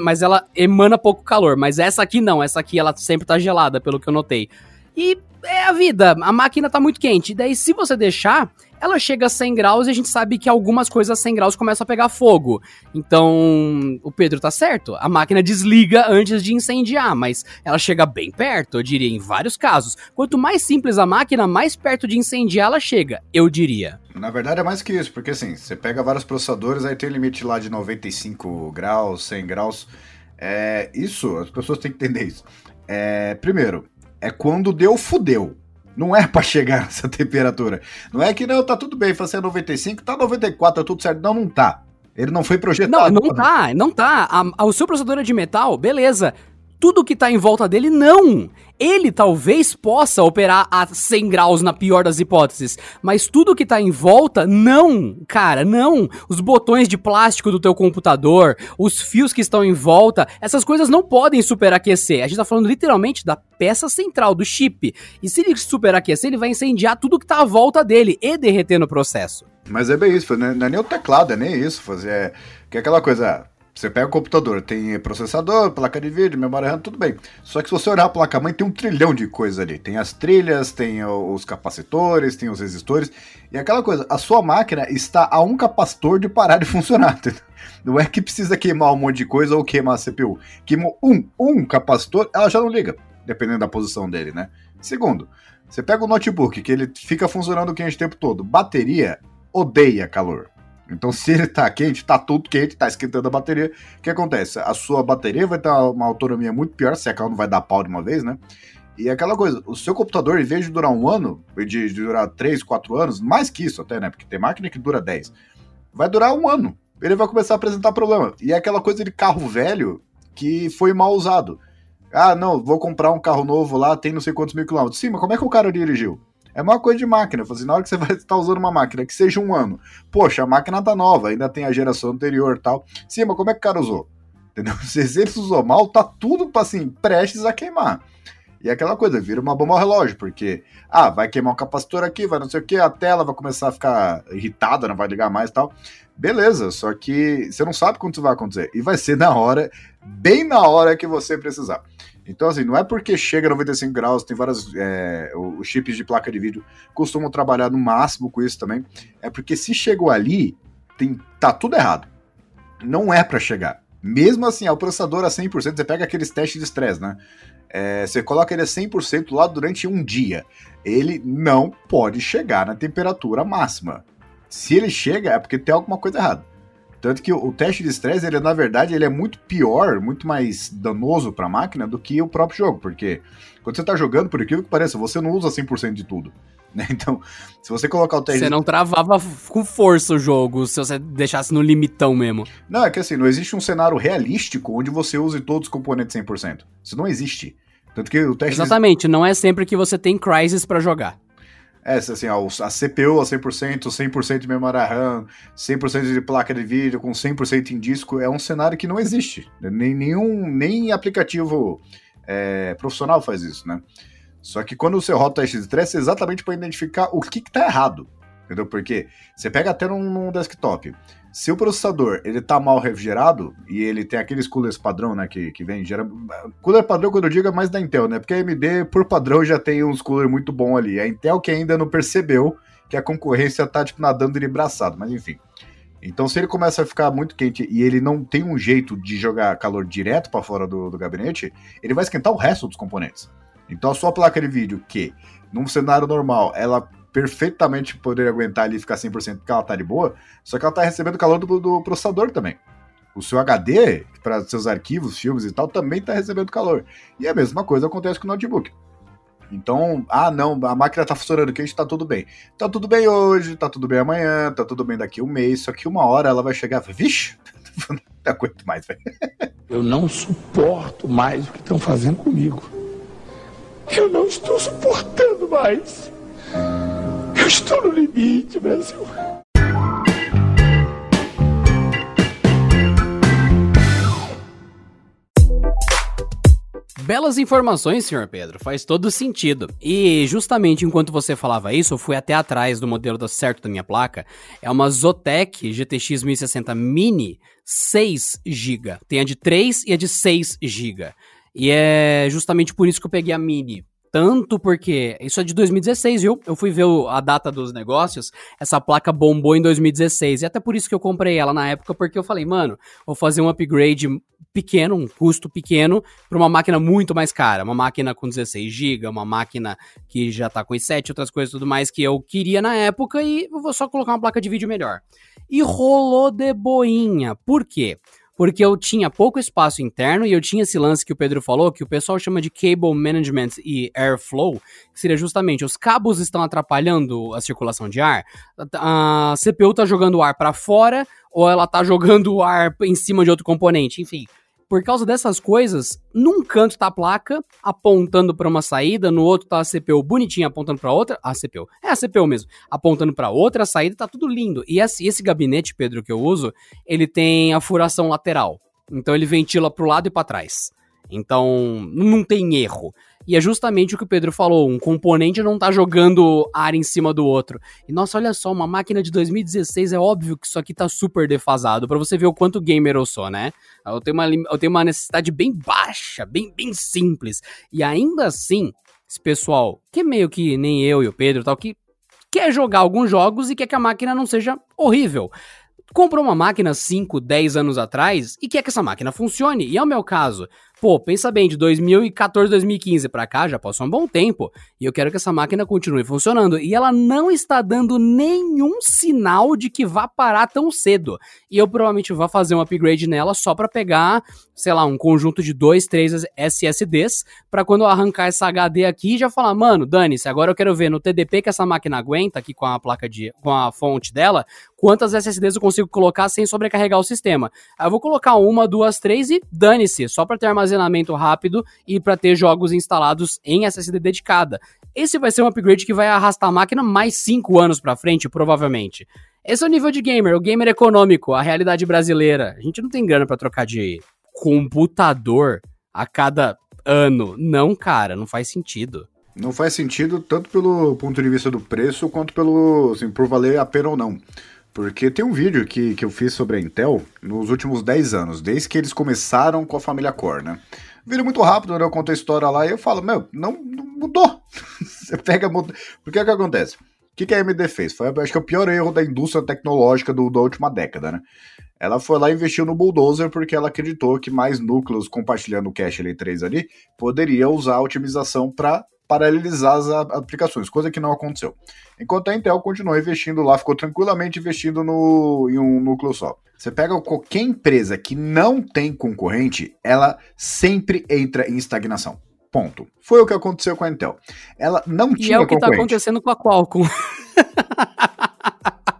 mas ela emana pouco calor. Mas essa aqui não, essa aqui ela sempre tá gelada, pelo que eu notei. E é a vida, a máquina tá muito quente. Daí, se você deixar, ela chega a 100 graus e a gente sabe que algumas coisas a 100 graus começam a pegar fogo. Então, o Pedro tá certo. A máquina desliga antes de incendiar, mas ela chega bem perto, eu diria, em vários casos. Quanto mais simples a máquina, mais perto de incendiar ela chega, eu diria. Na verdade é mais que isso, porque assim, você pega vários processadores, aí tem o limite lá de 95 graus, 100 graus. É, isso, as pessoas têm que entender isso. É, primeiro, é quando deu, fudeu. Não é para chegar nessa temperatura. Não é que não, tá tudo bem, você é 95, tá 94, tá tudo certo. Não, não tá. Ele não foi projetado. Não, não tá, não tá. A, a, o seu processador é de metal, beleza. Tudo que tá em volta dele não. Ele talvez possa operar a 100 graus na pior das hipóteses, mas tudo que tá em volta, não, cara, não. Os botões de plástico do teu computador, os fios que estão em volta, essas coisas não podem superaquecer. A gente tá falando literalmente da peça central, do chip. E se ele superaquecer, ele vai incendiar tudo que tá à volta dele e derreter no processo. Mas é bem isso, não é nem o teclado, é nem isso. Fazer, é, que é aquela coisa, você pega o computador, tem processador, placa de vídeo, memória RAM, tudo bem. Só que se você olhar a placa-mãe, tem um trilhão de coisas ali. Tem as trilhas, tem os capacitores, tem os resistores. E aquela coisa, a sua máquina está a um capacitor de parar de funcionar. Não é que precisa queimar um monte de coisa ou queimar a CPU. Queimou um, um capacitor, ela já não liga, dependendo da posição dele, né? Segundo, você pega o notebook, que ele fica funcionando quente o tempo todo. Bateria odeia calor. Então, se ele tá quente, tá tudo quente, tá esquentando a bateria. O que acontece? A sua bateria vai ter uma autonomia muito pior, se a ela não vai dar pau de uma vez, né? E é aquela coisa, o seu computador, em vez de durar um ano, de durar 3, 4 anos, mais que isso até, né? Porque tem máquina que dura 10, vai durar um ano. Ele vai começar a apresentar problema. E é aquela coisa de carro velho que foi mal usado. Ah, não, vou comprar um carro novo lá, tem não sei quantos mil quilômetros. Sim, mas como é que o cara dirigiu? É uma coisa de máquina. Assim, na hora que você vai estar usando uma máquina que seja um ano, poxa, a máquina tá nova, ainda tem a geração anterior tal. Sim, mas como é que o cara usou? Entendeu? Se ele usou mal, tá tudo assim, prestes a queimar. E é aquela coisa, vira uma bomba ao relógio, porque, ah, vai queimar um capacitor aqui, vai não sei o que, a tela vai começar a ficar irritada, não vai ligar mais e tal. Beleza, só que você não sabe quando isso vai acontecer. E vai ser na hora, bem na hora que você precisar. Então, assim, não é porque chega a 95 graus, tem várias. É, os chips de placa de vídeo costumam trabalhar no máximo com isso também. É porque se chegou ali, tem, tá tudo errado. Não é para chegar. Mesmo assim, o processador a 100%, você pega aqueles testes de estresse, né? É, você coloca ele a 100% lá durante um dia. Ele não pode chegar na temperatura máxima. Se ele chega, é porque tem alguma coisa errada. Tanto que o teste de estresse, ele na verdade, ele é muito pior, muito mais danoso para a máquina do que o próprio jogo, porque quando você está jogando, por incrível que pareça, você não usa 100% de tudo. Né? Então, se você colocar o teste. Você não travava com força o jogo se você deixasse no limitão mesmo. Não, é que assim, não existe um cenário realístico onde você use todos os componentes 100%. Isso não existe. Tanto que o teste. Exatamente, não é sempre que você tem Crysis para jogar. É, assim, ó, a CPU a 100%, 100% de memória RAM, 100% de placa de vídeo com 100% em disco, é um cenário que não existe. Nem, nenhum nem aplicativo é, profissional faz isso, né? Só que quando você roda o teste de é exatamente para identificar o que está errado, entendeu? Porque você pega até num, num desktop, se o processador ele tá mal refrigerado e ele tem aqueles coolers padrão, né, que, que vem gera... cooler padrão quando eu digo é mais da Intel, né? Porque a AMD por padrão já tem uns coolers muito bom ali. A Intel que ainda não percebeu que a concorrência tá tipo nadando de braçado, mas enfim. Então se ele começa a ficar muito quente e ele não tem um jeito de jogar calor direto para fora do, do gabinete, ele vai esquentar o resto dos componentes. Então a sua placa de vídeo que num cenário normal ela perfeitamente poderia aguentar ali e ficar 100% porque ela tá de boa, só que ela tá recebendo calor do, do processador também. O seu HD, para seus arquivos, filmes e tal, também está recebendo calor. E a mesma coisa acontece com o notebook. Então, ah, não, a máquina tá funcionando quente, tá tudo bem. Tá tudo bem hoje, tá tudo bem amanhã, tá tudo bem daqui um mês, só que uma hora ela vai chegar vixe, não aguento mais, velho. Eu não suporto mais o que estão fazendo comigo. Eu não estou suportando mais. Estou no limite, Brasil. Belas informações, senhor Pedro, faz todo sentido. E justamente enquanto você falava isso, eu fui até atrás do modelo da certo da minha placa. É uma Zotac GTX 1060 Mini 6 GB. Tem a de 3 e a de 6 GB. E é justamente por isso que eu peguei a Mini, tanto porque isso é de 2016, viu? Eu fui ver a data dos negócios, essa placa bombou em 2016 e até por isso que eu comprei ela na época, porque eu falei, mano, vou fazer um upgrade pequeno, um custo pequeno para uma máquina muito mais cara, uma máquina com 16 GB, uma máquina que já tá com i7, outras coisas tudo mais que eu queria na época e vou só colocar uma placa de vídeo melhor. E rolou de boinha. Por quê? porque eu tinha pouco espaço interno e eu tinha esse lance que o Pedro falou, que o pessoal chama de cable management e airflow, que seria justamente os cabos estão atrapalhando a circulação de ar, a CPU tá jogando o ar para fora ou ela tá jogando o ar em cima de outro componente, enfim. Por causa dessas coisas, num canto tá a placa apontando para uma saída, no outro tá a CPU bonitinha apontando para outra, a CPU, é a CPU mesmo, apontando para outra saída, tá tudo lindo. E esse, esse gabinete, Pedro, que eu uso, ele tem a furação lateral. Então ele ventila pro lado e para trás. Então, não tem erro. E é justamente o que o Pedro falou: um componente não tá jogando ar em cima do outro. E nossa, olha só, uma máquina de 2016 é óbvio que isso aqui tá super defasado, para você ver o quanto gamer eu sou, né? Eu tenho uma, eu tenho uma necessidade bem baixa, bem, bem simples. E ainda assim, esse pessoal, que é meio que nem eu e o Pedro tal, que quer jogar alguns jogos e quer que a máquina não seja horrível comprou uma máquina 5, 10 anos atrás e quer que essa máquina funcione. E é o meu caso. Pô, pensa bem, de 2014, 2015 para cá já passou um bom tempo e eu quero que essa máquina continue funcionando. E ela não está dando nenhum sinal de que vá parar tão cedo. E eu provavelmente vou fazer um upgrade nela só para pegar, sei lá, um conjunto de dois, três SSDs para quando eu arrancar essa HD aqui já falar, mano, dane-se, agora eu quero ver no TDP que essa máquina aguenta aqui com a placa de, com a fonte dela, quantas SSDs eu consigo colocar sem sobrecarregar o sistema. Aí eu vou colocar uma, duas, três e dane-se, só para ter armazenamento rápido e para ter jogos instalados em SSD dedicada. Esse vai ser um upgrade que vai arrastar a máquina mais 5 anos para frente, provavelmente. Esse é o nível de gamer, o gamer econômico, a realidade brasileira. A gente não tem grana para trocar de computador a cada ano. Não, cara, não faz sentido. Não faz sentido tanto pelo ponto de vista do preço quanto pelo assim, por valer a pena ou não. Porque tem um vídeo que, que eu fiz sobre a Intel nos últimos 10 anos, desde que eles começaram com a família Core, né? Vídeo muito rápido, né? Eu conto a história lá e eu falo, meu, não, não mudou. Você pega. Muda... Porque é que acontece? O que, que a AMD fez? Foi, acho que, o pior erro da indústria tecnológica do, da última década, né? Ela foi lá e investiu no Bulldozer porque ela acreditou que mais núcleos compartilhando o cache L3 ali poderia usar a otimização para paralelizar as aplicações, coisa que não aconteceu. Enquanto a Intel continuou investindo lá, ficou tranquilamente investindo no, em um núcleo só. Você pega qualquer empresa que não tem concorrente, ela sempre entra em estagnação. Ponto. Foi o que aconteceu com a Intel. Ela não tinha E é o que está acontecendo com a Qualcomm.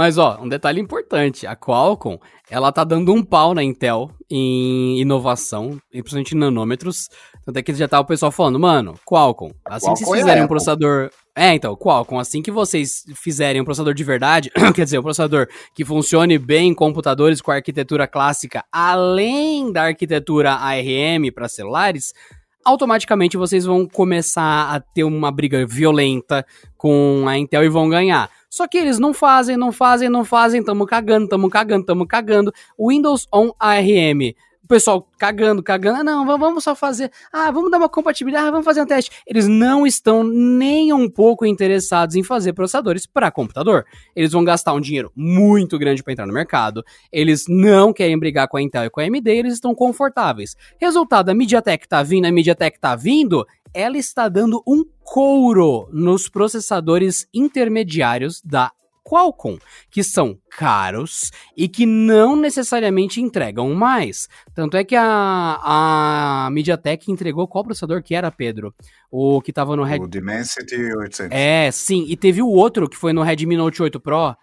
Mas ó, um detalhe importante, a Qualcomm, ela tá dando um pau na Intel em inovação, principalmente em nanômetros. Tanto é que já tá o pessoal falando, mano, Qualcomm, assim Qualcomm que vocês é fizerem é um processador. É, então, Qualcomm, assim que vocês fizerem um processador de verdade, quer dizer, um processador que funcione bem em computadores com arquitetura clássica, além da arquitetura ARM para celulares, automaticamente vocês vão começar a ter uma briga violenta com a Intel e vão ganhar. Só que eles não fazem, não fazem, não fazem, tamo cagando, tamo cagando, tamo cagando. Windows on ARM pessoal cagando, cagando, ah, não, vamos só fazer, ah, vamos dar uma compatibilidade, ah, vamos fazer um teste. Eles não estão nem um pouco interessados em fazer processadores para computador. Eles vão gastar um dinheiro muito grande para entrar no mercado. Eles não querem brigar com a Intel e com a AMD, eles estão confortáveis. Resultado, a MediaTek tá vindo, a MediaTek tá vindo, ela está dando um couro nos processadores intermediários da Qualcomm, que são caros e que não necessariamente entregam mais. Tanto é que a, a MediaTek entregou qual processador que era, Pedro? O que tava no Red... O Dimensity 800. É, sim. E teve o outro que foi no Redmi Note 8 Pro,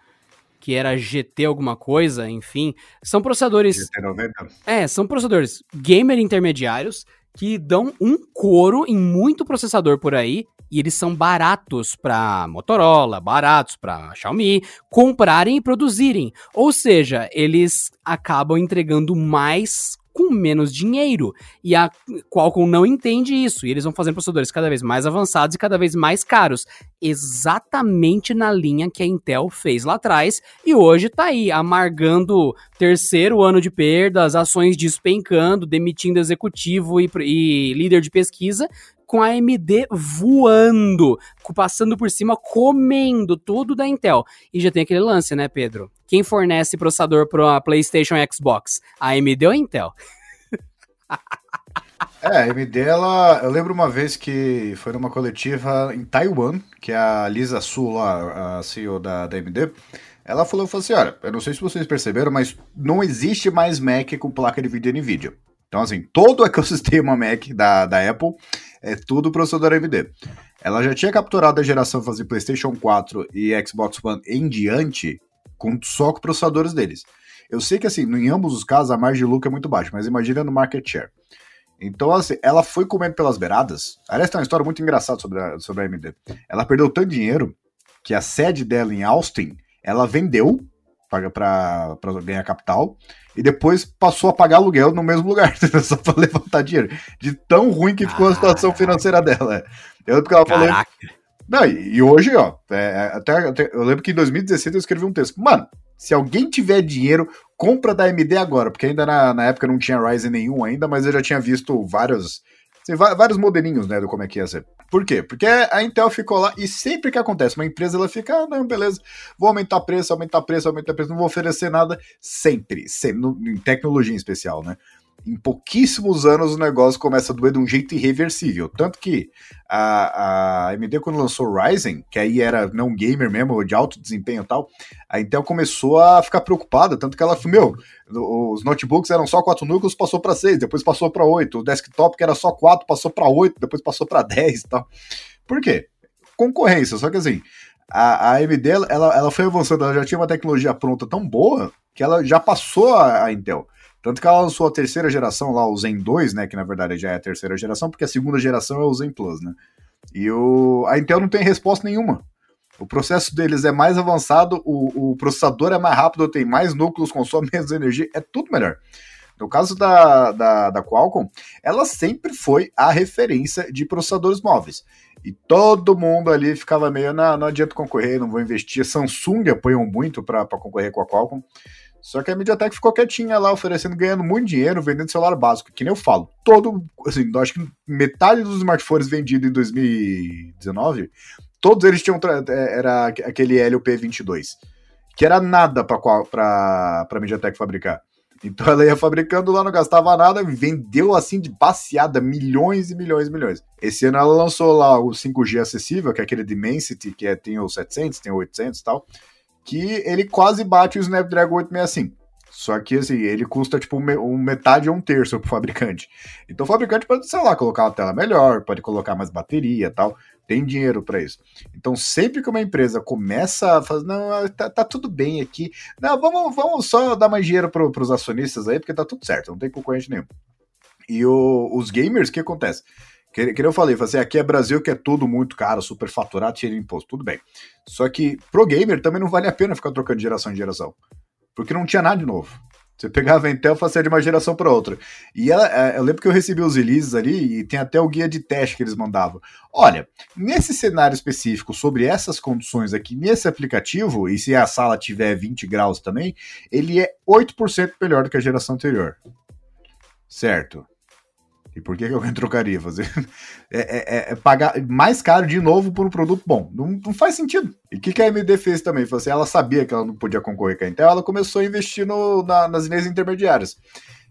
que era GT alguma coisa, enfim. São processadores... GT90? É, são processadores gamer intermediários que dão um couro em muito processador por aí e eles são baratos para Motorola, baratos para Xiaomi comprarem e produzirem. Ou seja, eles acabam entregando mais com menos dinheiro. E a Qualcomm não entende isso. E eles vão fazendo processadores cada vez mais avançados e cada vez mais caros. Exatamente na linha que a Intel fez lá atrás. E hoje tá aí, amargando terceiro ano de perdas, ações despencando, demitindo executivo e, e líder de pesquisa, com a AMD voando, passando por cima, comendo tudo da Intel. E já tem aquele lance, né, Pedro? Quem fornece processador para PlayStation e Xbox? A AMD ou a Intel? É, a AMD, ela, eu lembro uma vez que foi numa coletiva em Taiwan, que a Lisa Su, lá, a CEO da, da AMD, ela falou, falou assim, olha, eu não sei se vocês perceberam, mas não existe mais Mac com placa de vídeo NVIDIA. Então, assim, todo o ecossistema Mac da, da Apple é tudo processador AMD. Ela já tinha capturado a geração fazer PlayStation 4 e Xbox One em diante com, só com processadores deles. Eu sei que, assim, em ambos os casos, a margem de lucro é muito baixa, mas imagina no market share. Então, assim, ela foi comendo pelas beiradas. Aliás, tem uma história muito engraçada sobre a, sobre a AMD. Ela perdeu tanto dinheiro que a sede dela em Austin, ela vendeu para ganhar capital e depois passou a pagar aluguel no mesmo lugar, só para levantar dinheiro. De tão ruim que ficou a situação financeira dela. Eu lembro que ela falou. Não, e hoje, ó, é, é, até, até, eu lembro que em 2016 eu escrevi um texto. Mano, se alguém tiver dinheiro, compra da AMD agora, porque ainda na, na época não tinha Ryzen nenhum ainda, mas eu já tinha visto vários, vários modelinhos, né, do como é que ia ser. Por quê? Porque a Intel ficou lá e sempre que acontece, uma empresa ela fica, ah, não, beleza, vou aumentar preço, aumentar preço, aumentar preço, não vou oferecer nada, sempre, sempre no, em tecnologia em especial, né? Em pouquíssimos anos o negócio começa a doer de um jeito irreversível. Tanto que a, a AMD, quando lançou Ryzen, que aí era não gamer mesmo, de alto desempenho e tal, a Intel começou a ficar preocupada. Tanto que ela meu, os notebooks eram só 4 núcleos, passou para 6, depois passou para 8. O desktop, que era só 4, passou para 8, depois passou para 10 e tal. Por quê? Concorrência, só que assim, a, a AMD ela, ela foi avançando, ela já tinha uma tecnologia pronta tão boa que ela já passou a, a Intel. Tanto que ela lançou a terceira geração lá, o Zen 2, né? Que na verdade já é a terceira geração, porque a segunda geração é o Zen Plus, né? E o, a Intel não tem resposta nenhuma. O processo deles é mais avançado, o, o processador é mais rápido, tem mais núcleos, consome menos energia, é tudo melhor. No caso da, da, da Qualcomm, ela sempre foi a referência de processadores móveis. E todo mundo ali ficava meio, não, não adianta concorrer, não vou investir. Samsung apoiam muito para concorrer com a Qualcomm. Só que a MediaTek ficou quietinha lá, oferecendo, ganhando muito dinheiro, vendendo celular básico. Que nem eu falo, todo, assim, acho que metade dos smartphones vendidos em 2019, todos eles tinham, é, era aquele LP22, que era nada para a MediaTek fabricar. Então ela ia fabricando lá, não gastava nada, vendeu assim de passeada, milhões e milhões e milhões. Esse ano ela lançou lá o 5G acessível, que é aquele Dimensity, que é, tem o 700, tem o 800 e tal que ele quase bate o Snapdragon 865. Só que, assim, ele custa, tipo, metade ou um terço pro fabricante. Então, o fabricante pode, sei lá, colocar uma tela melhor, pode colocar mais bateria tal. Tem dinheiro para isso. Então, sempre que uma empresa começa a fazer, não, tá, tá tudo bem aqui. Não, vamos, vamos só dar mais dinheiro pro, pros acionistas aí, porque tá tudo certo, não tem concorrente nenhum. E o, os gamers, o que acontece? Que, que eu falei, assim, aqui é Brasil que é tudo muito caro, super faturado, tira imposto, tudo bem. Só que pro gamer também não vale a pena ficar trocando de geração em geração. Porque não tinha nada de novo. Você pegava a Intel e fazia de uma geração para outra. E ela, é, eu lembro que eu recebi os releases ali e tem até o guia de teste que eles mandavam. Olha, nesse cenário específico, sobre essas condições aqui, nesse aplicativo, e se a sala tiver 20 graus também, ele é 8% melhor do que a geração anterior. Certo. E por que, alguém trocaria? Fazer é, é, é, é, pagar mais caro de novo por um produto bom. Não, não faz sentido. E o que, que a AMD fez também? Foi assim, ela sabia que ela não podia concorrer com a Intel, ela começou a investir no, na, nas linhas intermediárias.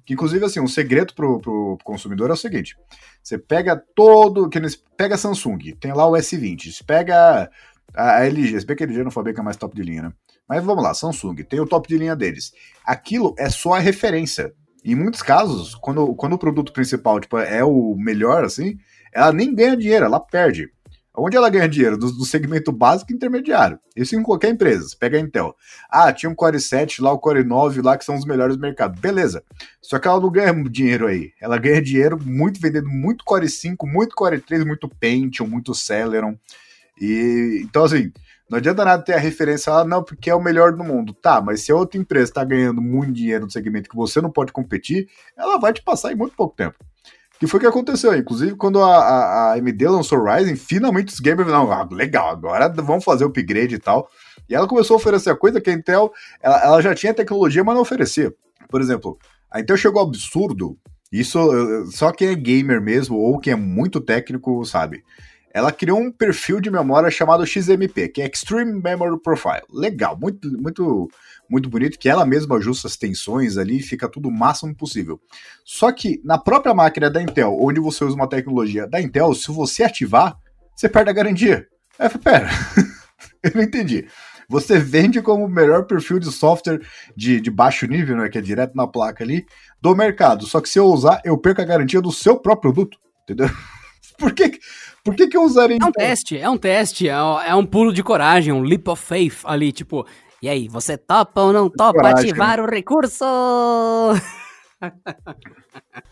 Que, inclusive, assim, um segredo pro, pro consumidor é o seguinte: você pega todo. Que pega a Samsung, tem lá o S20, você pega a, a LG, se bem que a LG não fabrica mais top de linha, né? Mas vamos lá, Samsung, tem o top de linha deles. Aquilo é só a referência. Em muitos casos, quando, quando o produto principal tipo, é o melhor, assim, ela nem ganha dinheiro, ela perde. Onde ela ganha dinheiro? Do, do, segmento básico e intermediário. Isso em qualquer empresa. Você pega a Intel. Ah, tinha um Core 7 lá, o Core 9 lá, que são os melhores do mercado. Beleza. Só que ela não ganha dinheiro aí. Ela ganha dinheiro muito vendendo muito Core 5, muito Core 3, muito Pentium, muito Celeron. E então, assim, não adianta nada ter a referência lá, não, porque é o melhor do mundo. Tá, mas se a outra empresa está ganhando muito dinheiro no segmento que você não pode competir, ela vai te passar em muito pouco tempo. Que foi o que aconteceu, inclusive, quando a, a, a AMD lançou Ryzen, finalmente os gamers não, ah, legal, agora vamos fazer o upgrade e tal. E ela começou a oferecer a coisa que a Intel, ela, ela já tinha tecnologia, mas não oferecia. Por exemplo, a Intel chegou ao absurdo, isso só quem é gamer mesmo, ou quem é muito técnico, sabe ela criou um perfil de memória chamado XMP, que é Extreme Memory Profile. Legal, muito, muito, muito bonito, que ela mesma ajusta as tensões ali fica tudo o máximo possível. Só que na própria máquina da Intel, onde você usa uma tecnologia da Intel, se você ativar, você perde a garantia. Eu pera, eu não entendi. Você vende como o melhor perfil de software de, de baixo nível, né, que é direto na placa ali, do mercado. Só que se eu usar, eu perco a garantia do seu próprio produto, entendeu? Por que, por que, que eu usaria? É um teste, é um teste, é, é um pulo de coragem, um leap of faith ali, tipo, E aí, você topa ou não topa Coragem, ativar né? o recurso?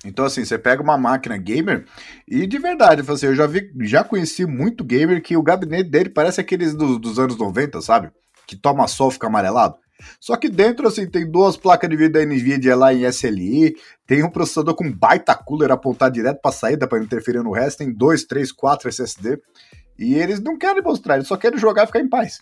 Então, assim, você pega uma máquina gamer e de verdade, assim, eu já vi, já conheci muito gamer que o gabinete dele parece aqueles do, dos anos 90, sabe? Que toma sol, fica amarelado. Só que dentro, assim, tem duas placas de vídeo da NVIDIA lá em SLI, tem um processador com baita cooler apontado direto para saída para interferir no resto, tem dois, três, quatro SSD. E eles não querem mostrar, eles só querem jogar e ficar em paz.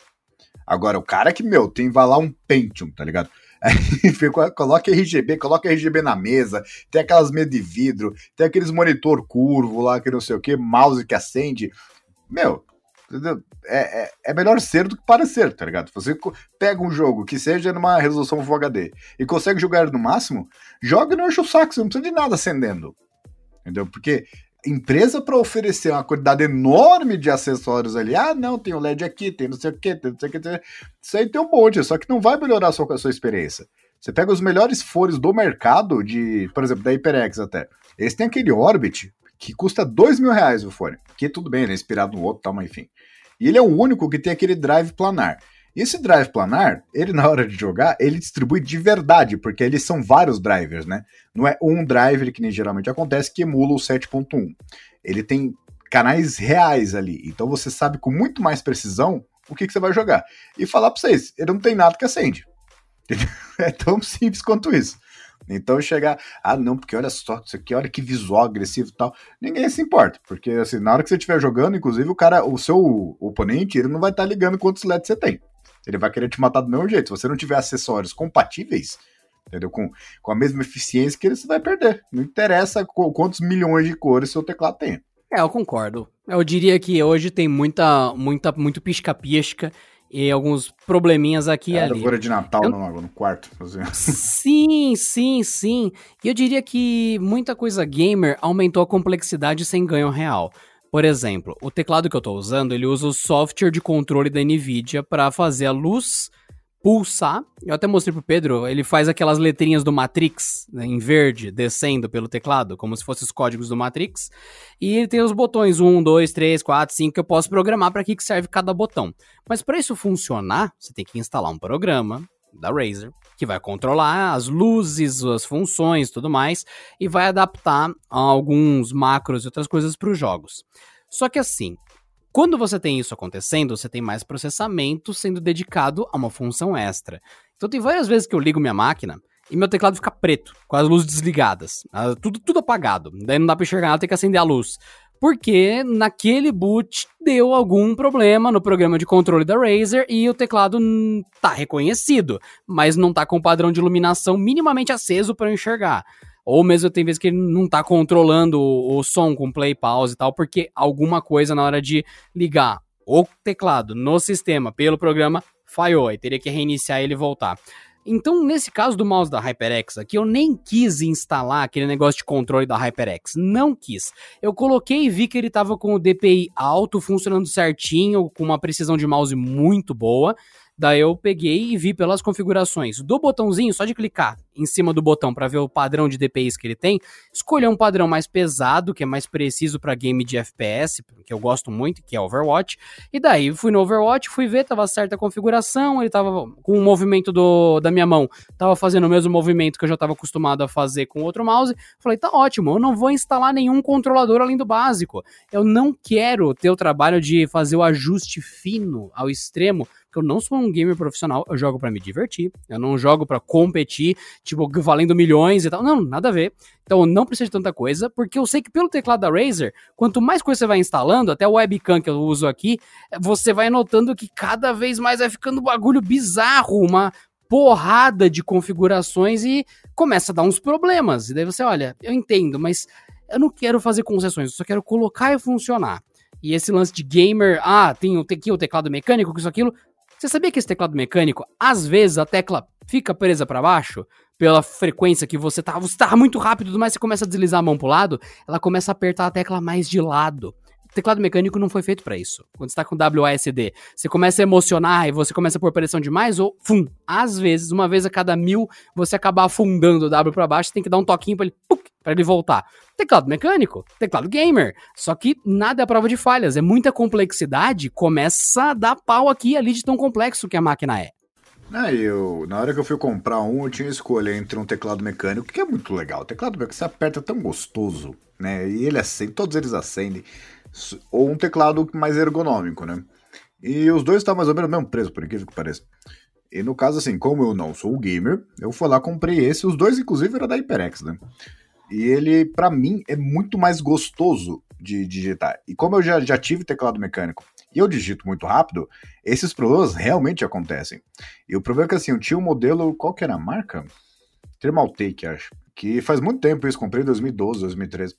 Agora, o cara que, meu, tem vai lá um Pentium, tá ligado? Coloca RGB, coloca RGB na mesa, tem aquelas mesas de vidro, tem aqueles monitor curvo lá, que não sei o que, mouse que acende. Meu, é, é, é, melhor ser do que parecer, tá ligado? Você pega um jogo que seja numa resolução Full HD e consegue jogar no máximo, joga e não enche o saco, você não precisa de nada acendendo. Entendeu? Porque empresa para oferecer uma quantidade enorme de acessórios ali, ah, não, tem o LED aqui, tem não sei o que, tem não sei o que, tem... isso aí tem um monte, só que não vai melhorar a sua, a sua experiência. Você pega os melhores fones do mercado, de, por exemplo, da HyperX até. Eles têm aquele Orbit que custa dois mil reais o fone, que tudo bem, ele é inspirado no outro, tal, mas enfim. E ele é o único que tem aquele drive planar. Esse drive planar, ele na hora de jogar, ele distribui de verdade, porque eles são vários drivers, né? Não é um driver que nem geralmente acontece que emula o 7.1. Ele tem canais reais ali, então você sabe com muito mais precisão o que, que você vai jogar. E falar para vocês, ele não tem nada que acende. É tão simples quanto isso. Então chegar, ah não, porque olha só, isso aqui, olha que visual agressivo e tal. Ninguém se importa, porque assim, na hora que você estiver jogando, inclusive o cara, o seu oponente, ele não vai estar tá ligando quantos LEDs você tem. Ele vai querer te matar do mesmo jeito. Se você não tiver acessórios compatíveis, entendeu? Com, com a mesma eficiência que ele, você vai perder. Não interessa quantos milhões de cores seu teclado tem. É, eu concordo. Eu diria que hoje tem muita, muita, muito pisca-pisca e alguns probleminhas aqui é, ali. Agora de Natal eu... no, no quarto. Sim, sim, sim. E eu diria que muita coisa gamer aumentou a complexidade sem ganho real. Por exemplo, o teclado que eu estou usando, ele usa o software de controle da NVIDIA para fazer a luz pulsar. Eu até mostrei pro Pedro, ele faz aquelas letrinhas do Matrix né, em verde descendo pelo teclado, como se fossem os códigos do Matrix. E ele tem os botões 1, 2, 3, 4, 5 que eu posso programar para que serve cada botão. Mas para isso funcionar, você tem que instalar um programa da Razer que vai controlar as luzes, as funções, tudo mais e vai adaptar alguns macros e outras coisas para os jogos. Só que assim, quando você tem isso acontecendo, você tem mais processamento sendo dedicado a uma função extra. Então tem várias vezes que eu ligo minha máquina e meu teclado fica preto, com as luzes desligadas, tudo, tudo apagado. Daí não dá pra enxergar, tem que acender a luz. Porque naquele boot deu algum problema no programa de controle da Razer e o teclado tá reconhecido, mas não tá com o padrão de iluminação minimamente aceso para enxergar. Ou mesmo tem vezes que ele não tá controlando o, o som com play, pause e tal, porque alguma coisa na hora de ligar o teclado no sistema pelo programa falhou, e teria que reiniciar ele e voltar. Então, nesse caso do mouse da HyperX aqui, eu nem quis instalar aquele negócio de controle da HyperX. Não quis. Eu coloquei e vi que ele estava com o DPI alto, funcionando certinho, com uma precisão de mouse muito boa. Daí eu peguei e vi pelas configurações do botãozinho, só de clicar em cima do botão para ver o padrão de DPIs que ele tem, escolher um padrão mais pesado, que é mais preciso para game de FPS, que eu gosto muito, que é Overwatch. E daí fui no Overwatch, fui ver, tava certa a configuração, ele tava com o movimento do, da minha mão, tava fazendo o mesmo movimento que eu já estava acostumado a fazer com outro mouse. Falei, tá ótimo, eu não vou instalar nenhum controlador além do básico. Eu não quero ter o trabalho de fazer o ajuste fino ao extremo porque eu não sou um gamer profissional, eu jogo para me divertir, eu não jogo para competir, tipo, valendo milhões e tal. Não, nada a ver. Então eu não preciso de tanta coisa, porque eu sei que pelo teclado da Razer, quanto mais coisa você vai instalando, até o webcam que eu uso aqui, você vai notando que cada vez mais vai ficando um bagulho bizarro, uma porrada de configurações e começa a dar uns problemas. E daí você, olha, eu entendo, mas eu não quero fazer concessões, eu só quero colocar e funcionar. E esse lance de gamer, ah, tem aqui o teclado mecânico, isso, aquilo, você sabia que esse teclado mecânico, às vezes a tecla fica presa para baixo? Pela frequência que você tá, você tá muito rápido, mas você começa a deslizar a mão pro lado, ela começa a apertar a tecla mais de lado. O teclado mecânico não foi feito para isso. Quando você tá com WASD, você começa a emocionar e você começa a pôr pressão demais, ou, fum, às vezes, uma vez a cada mil, você acaba afundando o W para baixo, você tem que dar um toquinho pra ele, para ele voltar. Teclado mecânico, teclado gamer. Só que nada é prova de falhas, é muita complexidade, começa a dar pau aqui ali de tão complexo que a máquina é. Ah, eu, na hora que eu fui comprar um, eu tinha escolha entre um teclado mecânico, que é muito legal. O teclado mecânico você aperta tão gostoso, né? E ele acende, todos eles acendem. Ou um teclado mais ergonômico, né? E os dois estão mais ou menos no mesmo preço, por incrível que pareça. E no caso, assim, como eu não sou gamer, eu fui lá, comprei esse. Os dois, inclusive, eram da HyperX, né? E ele, para mim, é muito mais gostoso de digitar. E como eu já, já tive teclado mecânico e eu digito muito rápido, esses problemas realmente acontecem. E o problema é que, assim, eu tinha um modelo, qual que era a marca? Thermaltake, acho. Que faz muito tempo isso, comprei em 2012, 2013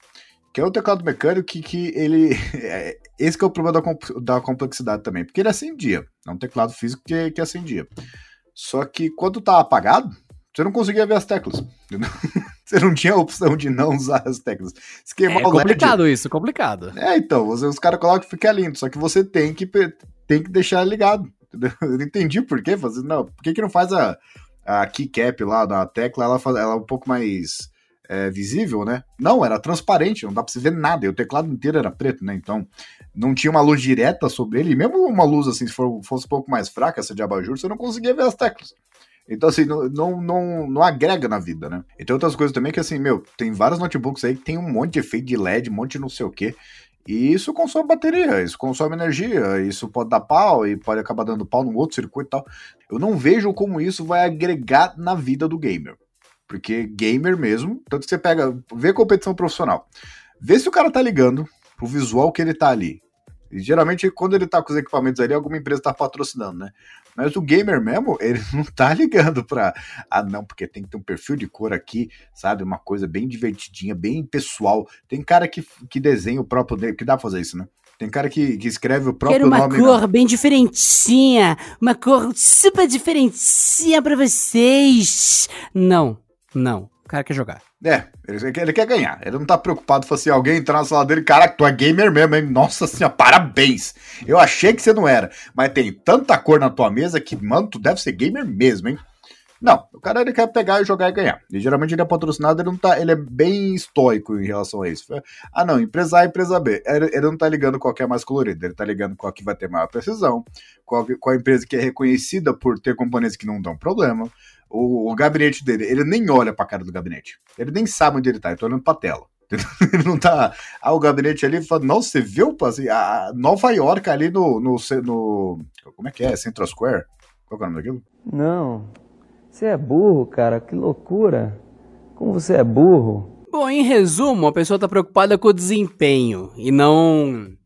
que é o teclado mecânico que, que ele. É, esse que é o problema da, da complexidade também, porque ele acendia. É um teclado físico que, que acendia. Só que quando tá apagado, você não conseguia ver as teclas. você não tinha a opção de não usar as teclas. Esquemar é complicado LED, isso, complicado. É, então, você, os caras colocam que fica lindo, só que você tem que, tem que deixar ligado. Entendeu? Eu não entendi por que fazer. Não, por que, que não faz a, a keycap lá da tecla, ela, faz, ela é um pouco mais é, visível, né? Não, era transparente, não dá pra você ver nada. E o teclado inteiro era preto, né? Então não tinha uma luz direta sobre ele. E mesmo uma luz assim, se for, fosse um pouco mais fraca, essa de abajur, você não conseguia ver as teclas. Então, assim, não, não, não, não, agrega na vida, né? E tem outras coisas também que, assim, meu, tem vários notebooks aí que tem um monte de efeito de LED, um monte de não sei o quê. E isso consome bateria, isso consome energia, isso pode dar pau e pode acabar dando pau num outro circuito e tal. Eu não vejo como isso vai agregar na vida do gamer. Porque gamer mesmo, tanto que você pega, vê competição profissional. Vê se o cara tá ligando pro visual que ele tá ali. E geralmente, quando ele tá com os equipamentos ali, alguma empresa tá patrocinando, né? Mas o gamer mesmo, ele não tá ligando pra. Ah, não, porque tem que ter um perfil de cor aqui, sabe? Uma coisa bem divertidinha, bem pessoal. Tem cara que, que desenha o próprio dele, que dá pra fazer isso, né? Tem cara que, que escreve o próprio nome. Quero uma cor bem diferentinha, uma cor super diferentinha para vocês. Não, não. Cara quer jogar. É, ele, ele quer ganhar. Ele não tá preocupado. Fala assim, alguém entrar na sala dele, caraca, tu é gamer mesmo, hein? Nossa senhora, parabéns. Eu achei que você não era. Mas tem tanta cor na tua mesa que, mano, tu deve ser gamer mesmo, hein? Não, o cara ele quer pegar e jogar e ganhar. E geralmente ele é patrocinado, ele não tá, ele é bem estoico em relação a isso. Ah, não, empresa A, empresa B. Ele, ele não tá ligando qual que é mais colorido, ele tá ligando qual que vai ter maior precisão, qual, qual empresa que é reconhecida por ter componentes que não dão problema, o, o gabinete dele, ele nem olha pra cara do gabinete. Ele nem sabe onde ele tá, ele tá olhando pra tela. ele não tá. Ah, o gabinete ali fala, nossa, você viu assim, a Nova York ali no, no, no. Como é que é? Central Square? Qual é o nome daquilo? Não. Você é burro, cara, que loucura. Como você é burro. Bom, em resumo, a pessoa tá preocupada com o desempenho e não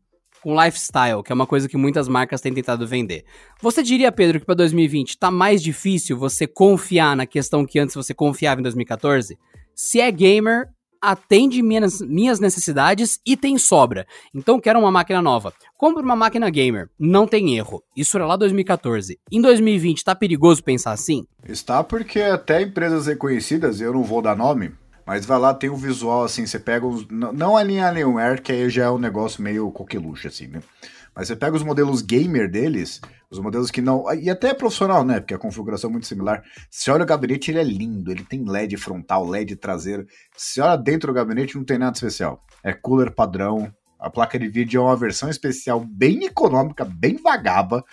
com lifestyle, que é uma coisa que muitas marcas têm tentado vender. Você diria, Pedro, que para 2020 tá mais difícil você confiar na questão que antes você confiava em 2014? Se é gamer, atende minhas, minhas necessidades e tem sobra. Então quero uma máquina nova. Compre uma máquina gamer, não tem erro. Isso era lá 2014. Em 2020 tá perigoso pensar assim? Está porque até empresas reconhecidas, eu não vou dar nome, mas vai lá, tem um visual assim, você pega os. Não a linha Alienware, que aí já é um negócio meio coqueluche, assim, né? Mas você pega os modelos gamer deles, os modelos que não. E até é profissional, né? Porque a configuração é muito similar. Se olha o gabinete, ele é lindo. Ele tem LED frontal, LED traseiro. Se olha dentro do gabinete, não tem nada especial. É cooler padrão. A placa de vídeo é uma versão especial bem econômica, bem vagaba.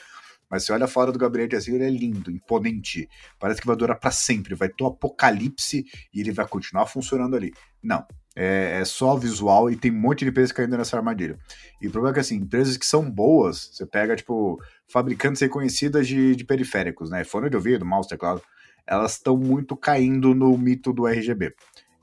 Mas você olha fora do gabinete assim, ele é lindo, imponente. Parece que vai durar para sempre. Vai ter um apocalipse e ele vai continuar funcionando ali. Não. É, é, só visual e tem um monte de empresas caindo nessa armadilha. E o problema é que, assim, empresas que são boas, você pega, tipo, fabricantes reconhecidas de, de periféricos, né? Fone de ouvido, mouse, teclado, elas estão muito caindo no mito do RGB.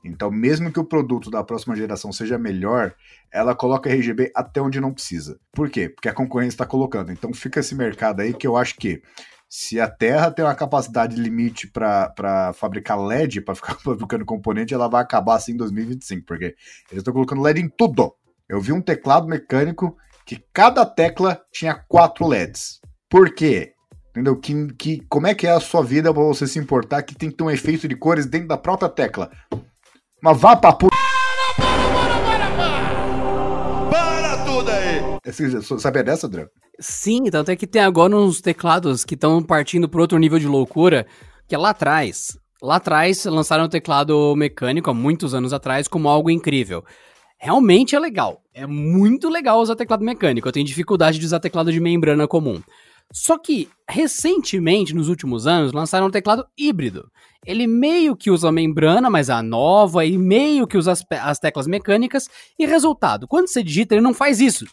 Então, mesmo que o produto da próxima geração seja melhor, ela coloca RGB até onde não precisa. Por quê? Porque a concorrência está colocando. Então, fica esse mercado aí que eu acho que se a Terra tem uma capacidade limite para fabricar LED, para ficar fabricando componente, ela vai acabar assim em 2025, porque eles estão colocando LED em tudo. Eu vi um teclado mecânico que cada tecla tinha quatro LEDs. Por quê? Entendeu? Que, que, como é que é a sua vida para você se importar que tem que ter um efeito de cores dentro da própria tecla? Mas vá pra puta. Para, para, para, para, para! Para tudo aí! Você sabia dessa, André? Sim, tanto é que tem agora uns teclados que estão partindo para outro nível de loucura, que é lá atrás. Lá atrás lançaram o teclado mecânico há muitos anos atrás como algo incrível. Realmente é legal. É muito legal usar teclado mecânico. Eu tenho dificuldade de usar teclado de membrana comum. Só que, recentemente, nos últimos anos, lançaram um teclado híbrido. Ele meio que usa a membrana, mas a nova, e meio que usa as, as teclas mecânicas. E resultado, quando você digita, ele não faz isso.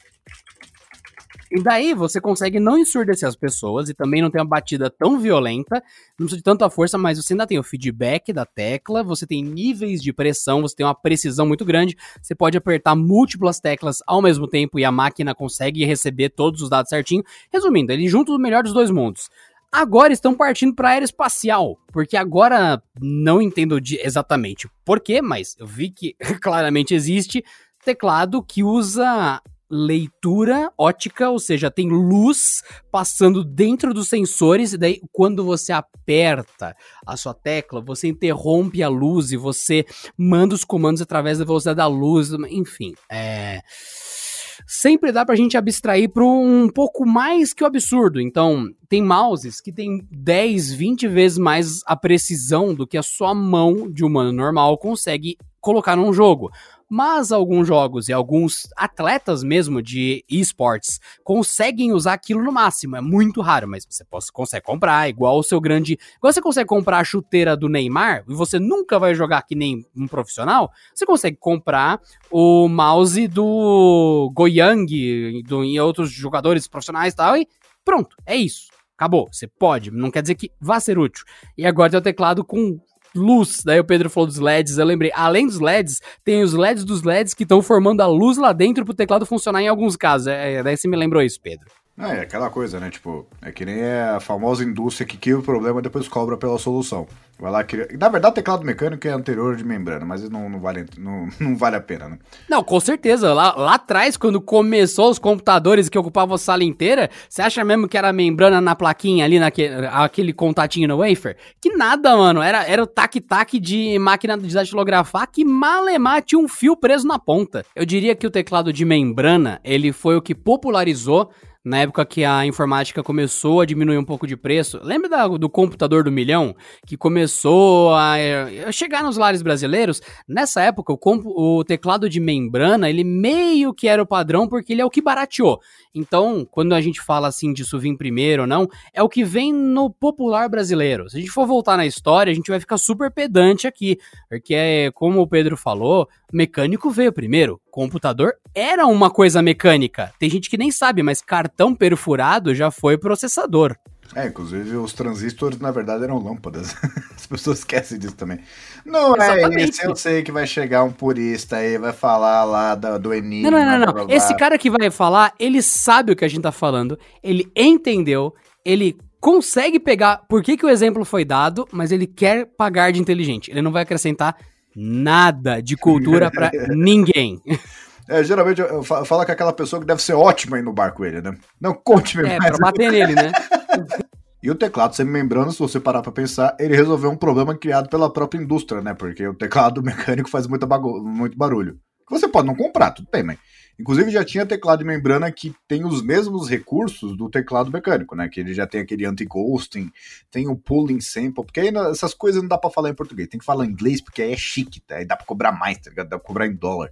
E daí você consegue não ensurdecer as pessoas e também não ter uma batida tão violenta, não precisa de tanta força, mas você ainda tem o feedback da tecla, você tem níveis de pressão, você tem uma precisão muito grande, você pode apertar múltiplas teclas ao mesmo tempo e a máquina consegue receber todos os dados certinho. Resumindo, ele junta o melhor dos dois mundos. Agora estão partindo para aeroespacial, porque agora não entendo exatamente porquê, mas eu vi que claramente existe teclado que usa leitura ótica, ou seja, tem luz passando dentro dos sensores, e daí quando você aperta a sua tecla, você interrompe a luz e você manda os comandos através da velocidade da luz, enfim, é sempre dá pra gente abstrair para um pouco mais que o absurdo. Então, tem mouses que tem 10, 20 vezes mais a precisão do que a sua mão de humano normal consegue colocar num jogo mas alguns jogos e alguns atletas mesmo de esportes conseguem usar aquilo no máximo. É muito raro, mas você consegue comprar, igual o seu grande. Igual você consegue comprar a chuteira do Neymar e você nunca vai jogar que nem um profissional, você consegue comprar o mouse do Goyang do, e outros jogadores profissionais e tal, e pronto, é isso. Acabou. Você pode, não quer dizer que vá ser útil. E agora tem o teclado com luz. Daí o Pedro falou dos LEDs, eu lembrei, além dos LEDs, tem os LEDs dos LEDs que estão formando a luz lá dentro pro teclado funcionar em alguns casos. É, é daí você me lembrou isso, Pedro. É, é aquela coisa, né? Tipo, é que nem a famosa indústria que cria o problema e depois cobra pela solução. Vai lá cria... Na verdade, teclado mecânico é anterior de membrana, mas não, não, vale, não, não vale a pena, né? Não, com certeza. Lá, lá atrás, quando começou os computadores que ocupavam a sala inteira, você acha mesmo que era membrana na plaquinha ali, naquele aquele contatinho no wafer? Que nada, mano. Era, era o tac-tac de máquina de datilografar que malemar tinha um fio preso na ponta. Eu diria que o teclado de membrana, ele foi o que popularizou na época que a informática começou a diminuir um pouco de preço. Lembra da, do computador do milhão? Que começou a, a chegar nos lares brasileiros? Nessa época, o, o, teclado de membrana, ele meio que era o padrão, porque ele é o que barateou. Então, quando a gente fala assim disso vir primeiro ou não, é o que vem no popular brasileiro. Se a gente for voltar na história, a gente vai ficar super pedante aqui, porque, como o Pedro falou, mecânico veio primeiro. Computador era uma coisa mecânica. Tem gente que nem sabe, mas cartão perfurado já foi processador. É, inclusive os transistores na verdade eram lâmpadas. As pessoas esquecem disso também. Não é Exatamente. é eu sei que vai chegar um purista aí, vai falar lá do, do Enigma. Não, não, não, não. Esse cara que vai falar, ele sabe o que a gente tá falando, ele entendeu, ele consegue pegar por que, que o exemplo foi dado, mas ele quer pagar de inteligente. Ele não vai acrescentar nada de cultura para ninguém. É, geralmente eu falo com aquela pessoa que deve ser ótima aí no bar com ele, né? Não, conte-me é, mais. É, pra bater nele, né? E o teclado semi-membrana, se você parar para pensar, ele resolveu um problema criado pela própria indústria, né? Porque o teclado mecânico faz muita muito barulho. Você pode não comprar, tudo bem, mas. Inclusive já tinha teclado de membrana que tem os mesmos recursos do teclado mecânico, né? Que ele já tem aquele anti-ghosting, tem o pulling sample, porque aí essas coisas não dá para falar em português, tem que falar em inglês porque aí é chique, tá? Aí dá para cobrar mais, tá ligado? Dá pra cobrar em dólar.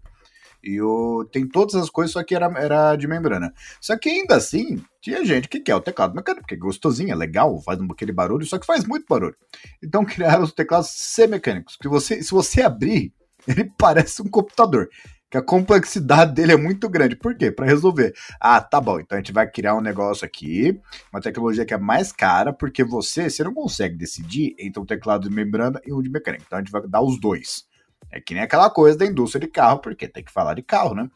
E o, tem todas as coisas, só que era, era de membrana. Só que ainda assim, tinha gente que quer o teclado mecânico, porque é gostosinho, é legal, faz aquele barulho, só que faz muito barulho. Então criaram os teclados semicânicos, que você, se você abrir, ele parece um computador. Que a complexidade dele é muito grande. Por quê? Para resolver. Ah, tá bom. Então a gente vai criar um negócio aqui, uma tecnologia que é mais cara, porque você, você não consegue decidir entre um teclado de membrana e um de mecânica. Então a gente vai dar os dois. É que nem aquela coisa da indústria de carro, porque tem que falar de carro, né?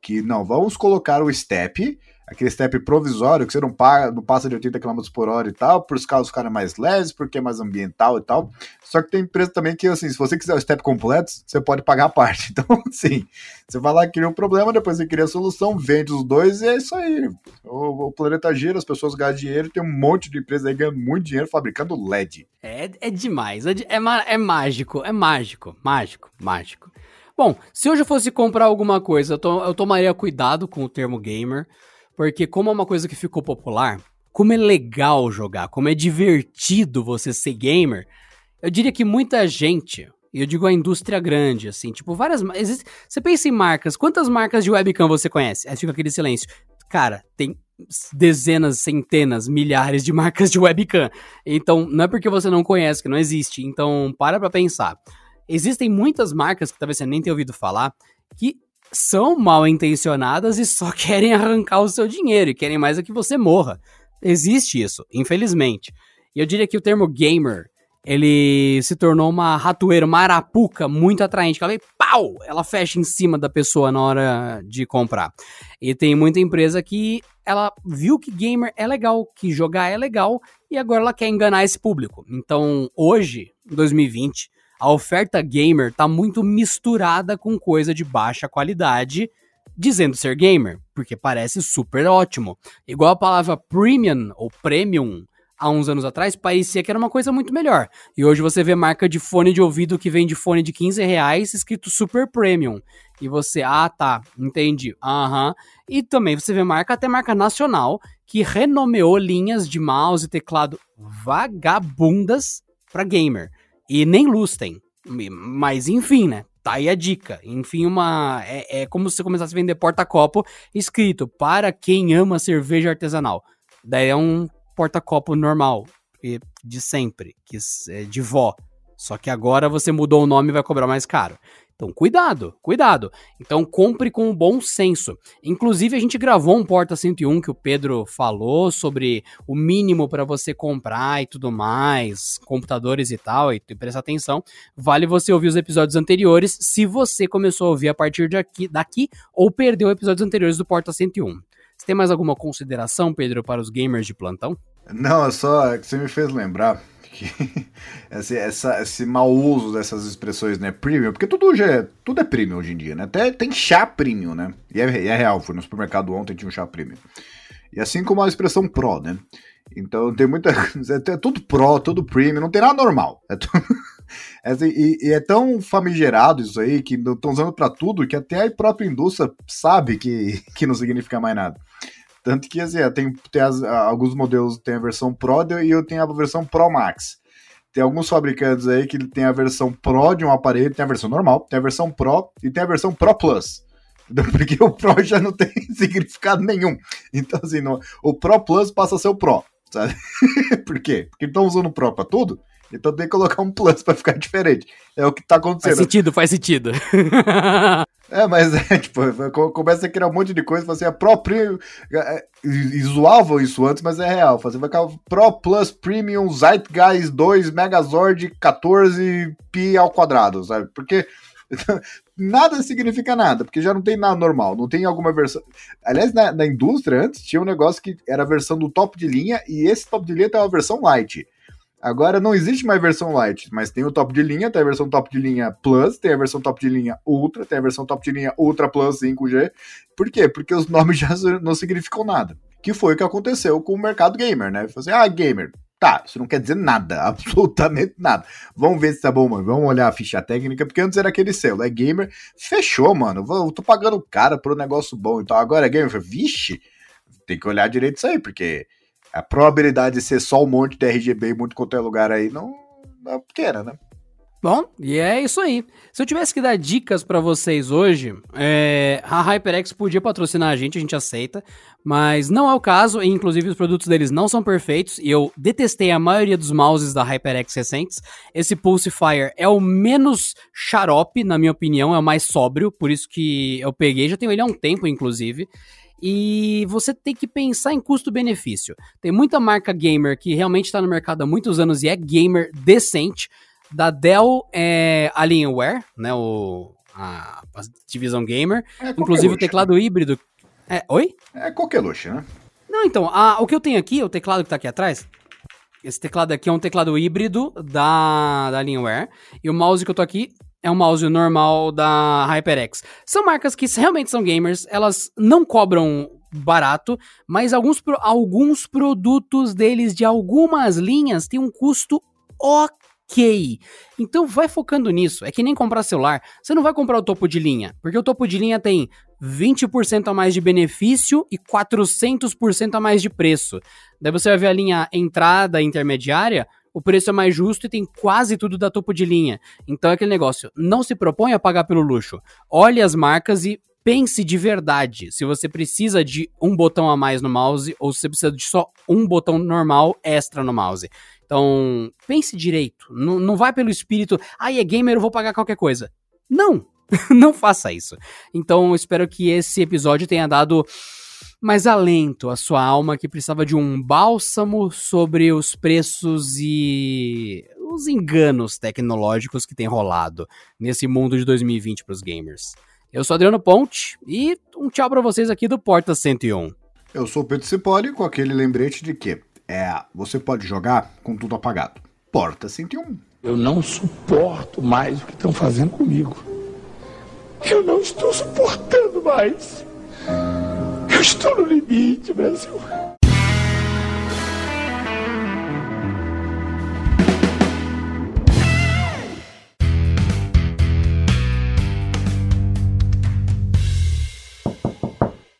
Que não, vamos colocar o step aquele step provisório que você não, paga, não passa de 80 km por hora e tal, por os carros ficarem mais leves, porque é mais ambiental e tal. Só que tem empresa também que, assim, se você quiser o step completo, você pode pagar a parte. Então, assim, você vai lá, cria um problema, depois você cria a solução, vende os dois e é isso aí. O, o planeta gira, as pessoas ganham dinheiro, tem um monte de empresa aí ganhando muito dinheiro fabricando LED. É, é demais, é, é, é mágico, é mágico, mágico, mágico. Bom, se hoje eu fosse comprar alguma coisa, eu, to, eu tomaria cuidado com o termo gamer, porque como é uma coisa que ficou popular, como é legal jogar, como é divertido você ser gamer, eu diria que muita gente, e eu digo a indústria grande, assim, tipo, várias. Existe, você pensa em marcas, quantas marcas de webcam você conhece? Aí fica aquele silêncio. Cara, tem dezenas, centenas, milhares de marcas de webcam. Então, não é porque você não conhece que não existe. Então, para pra pensar. Existem muitas marcas que talvez você nem tenha ouvido falar que são mal intencionadas e só querem arrancar o seu dinheiro e querem mais é que você morra. Existe isso, infelizmente. E eu diria que o termo gamer ele se tornou uma ratoeira, uma arapuca muito atraente. Que ela vem, pau! Ela fecha em cima da pessoa na hora de comprar. E tem muita empresa que ela viu que gamer é legal, que jogar é legal, e agora ela quer enganar esse público. Então, hoje, 2020, a oferta gamer tá muito misturada com coisa de baixa qualidade, dizendo ser gamer, porque parece super ótimo. Igual a palavra premium ou premium há uns anos atrás parecia que era uma coisa muito melhor. E hoje você vê marca de fone de ouvido que vem de fone de 15 reais escrito Super Premium. E você, ah tá, entendi, aham. Uhum. E também você vê marca, até marca nacional, que renomeou linhas de mouse e teclado vagabundas para gamer. E nem luz tem. Mas enfim, né? Tá aí a dica. Enfim, uma. É, é como se você começasse a vender porta-copo escrito para quem ama cerveja artesanal. Daí é um porta-copo normal, de sempre, que é de vó. Só que agora você mudou o nome e vai cobrar mais caro. Então, cuidado, cuidado. Então, compre com bom senso. Inclusive, a gente gravou um Porta 101 que o Pedro falou sobre o mínimo para você comprar e tudo mais, computadores e tal, e, prestar atenção. Vale você ouvir os episódios anteriores se você começou a ouvir a partir de aqui, daqui ou perdeu episódios anteriores do Porta 101. Tem mais alguma consideração, Pedro, para os gamers de plantão? Não, é só é que você me fez lembrar que esse, essa, esse mau uso dessas expressões, né, premium, porque tudo, já é, tudo é premium hoje em dia, né? Até tem chá premium, né? E é, é real, fui no supermercado ontem tinha um chá premium. E assim como a expressão pro, né? Então tem muita. É tudo pro, tudo premium, não tem nada normal. É tudo. É, e, e, é tão famigerado isso aí que estão usando para tudo que até a própria indústria sabe que, que não significa mais nada. Tanto que assim, tem, tem as, alguns modelos tem a versão Pro e eu tenho a versão Pro Max. Tem alguns fabricantes aí que tem a versão Pro de um aparelho, tem a versão normal, tem a versão Pro e tem a versão Pro Plus. Porque o Pro já não tem significado nenhum. Então, assim, o Pro Plus passa a ser o Pro, sabe? Por quê? Porque estão usando o Pro pra tudo, então tem que colocar um plus para ficar diferente. É o que tá acontecendo. Faz sentido, faz sentido. é, mas é, tipo, começa a criar um monte de coisa, você é Pro Premium. É, e zoavam isso antes, mas é real. Você vai ficar Pro Plus Premium Zeitgeist 2 Megazord 14 pi ao quadrado, sabe? Porque nada significa nada, porque já não tem nada normal, não tem alguma versão. Aliás, na, na indústria antes tinha um negócio que era a versão do top de linha e esse top de linha tem uma versão light. Agora não existe mais versão light, mas tem o top de linha, tem a versão top de linha Plus, tem a versão top de linha Ultra, tem a versão top de linha Ultra Plus 5G. Por quê? Porque os nomes já não significam nada. Que foi o que aconteceu com o mercado gamer, né? Fazer, assim, ah, gamer. Tá, isso não quer dizer nada, absolutamente nada. Vamos ver se tá bom, mano. Vamos olhar a ficha técnica, porque antes era aquele selo, é gamer. Fechou, mano. Eu tô pagando caro por um negócio bom. Então agora é gamer. Vixe, tem que olhar direito isso aí, porque a probabilidade de ser só um monte de RGB em muito quanto é lugar aí não, é pequena, né? Bom, e é isso aí. Se eu tivesse que dar dicas para vocês hoje, é, a HyperX podia patrocinar a gente, a gente aceita, mas não é o caso, e inclusive os produtos deles não são perfeitos, e eu detestei a maioria dos mouses da HyperX recentes. Esse Pulsifier é o menos xarope, na minha opinião, é o mais sóbrio, por isso que eu peguei, já tenho ele há um tempo, inclusive e você tem que pensar em custo-benefício. Tem muita marca gamer que realmente está no mercado há muitos anos e é gamer decente. Da Dell é Alienware, né, o, a, a divisão gamer. É Inclusive o teclado híbrido. É, oi? É coqueluche, né? Não, então, a, o que eu tenho aqui, o teclado que está aqui atrás, esse teclado aqui é um teclado híbrido da, da Alienware. E o mouse que eu tô aqui é um mouse normal da HyperX. São marcas que realmente são gamers, elas não cobram barato, mas alguns, alguns produtos deles de algumas linhas têm um custo ok. Então vai focando nisso. É que nem comprar celular. Você não vai comprar o topo de linha, porque o topo de linha tem 20% a mais de benefício e 400% a mais de preço. Daí você vai ver a linha entrada intermediária, o preço é mais justo e tem quase tudo da topo de linha. Então é aquele negócio, não se propõe a pagar pelo luxo. Olhe as marcas e pense de verdade se você precisa de um botão a mais no mouse ou se você precisa de só um botão normal extra no mouse. Então, pense direito. Não, não vai pelo espírito, ah, é gamer, eu vou pagar qualquer coisa. Não! não faça isso. Então, espero que esse episódio tenha dado mais alento à sua alma que precisava de um bálsamo sobre os preços e os enganos tecnológicos que tem rolado nesse mundo de 2020 para os gamers. Eu sou Adriano Ponte e um tchau para vocês aqui do Porta 101. Eu sou o Pedro Cipoli com aquele lembrete de que é, você pode jogar com tudo apagado. Porta 101. Eu não suporto mais o que estão fazendo comigo. Eu não estou suportando mais. Eu estou no limite, Brasil.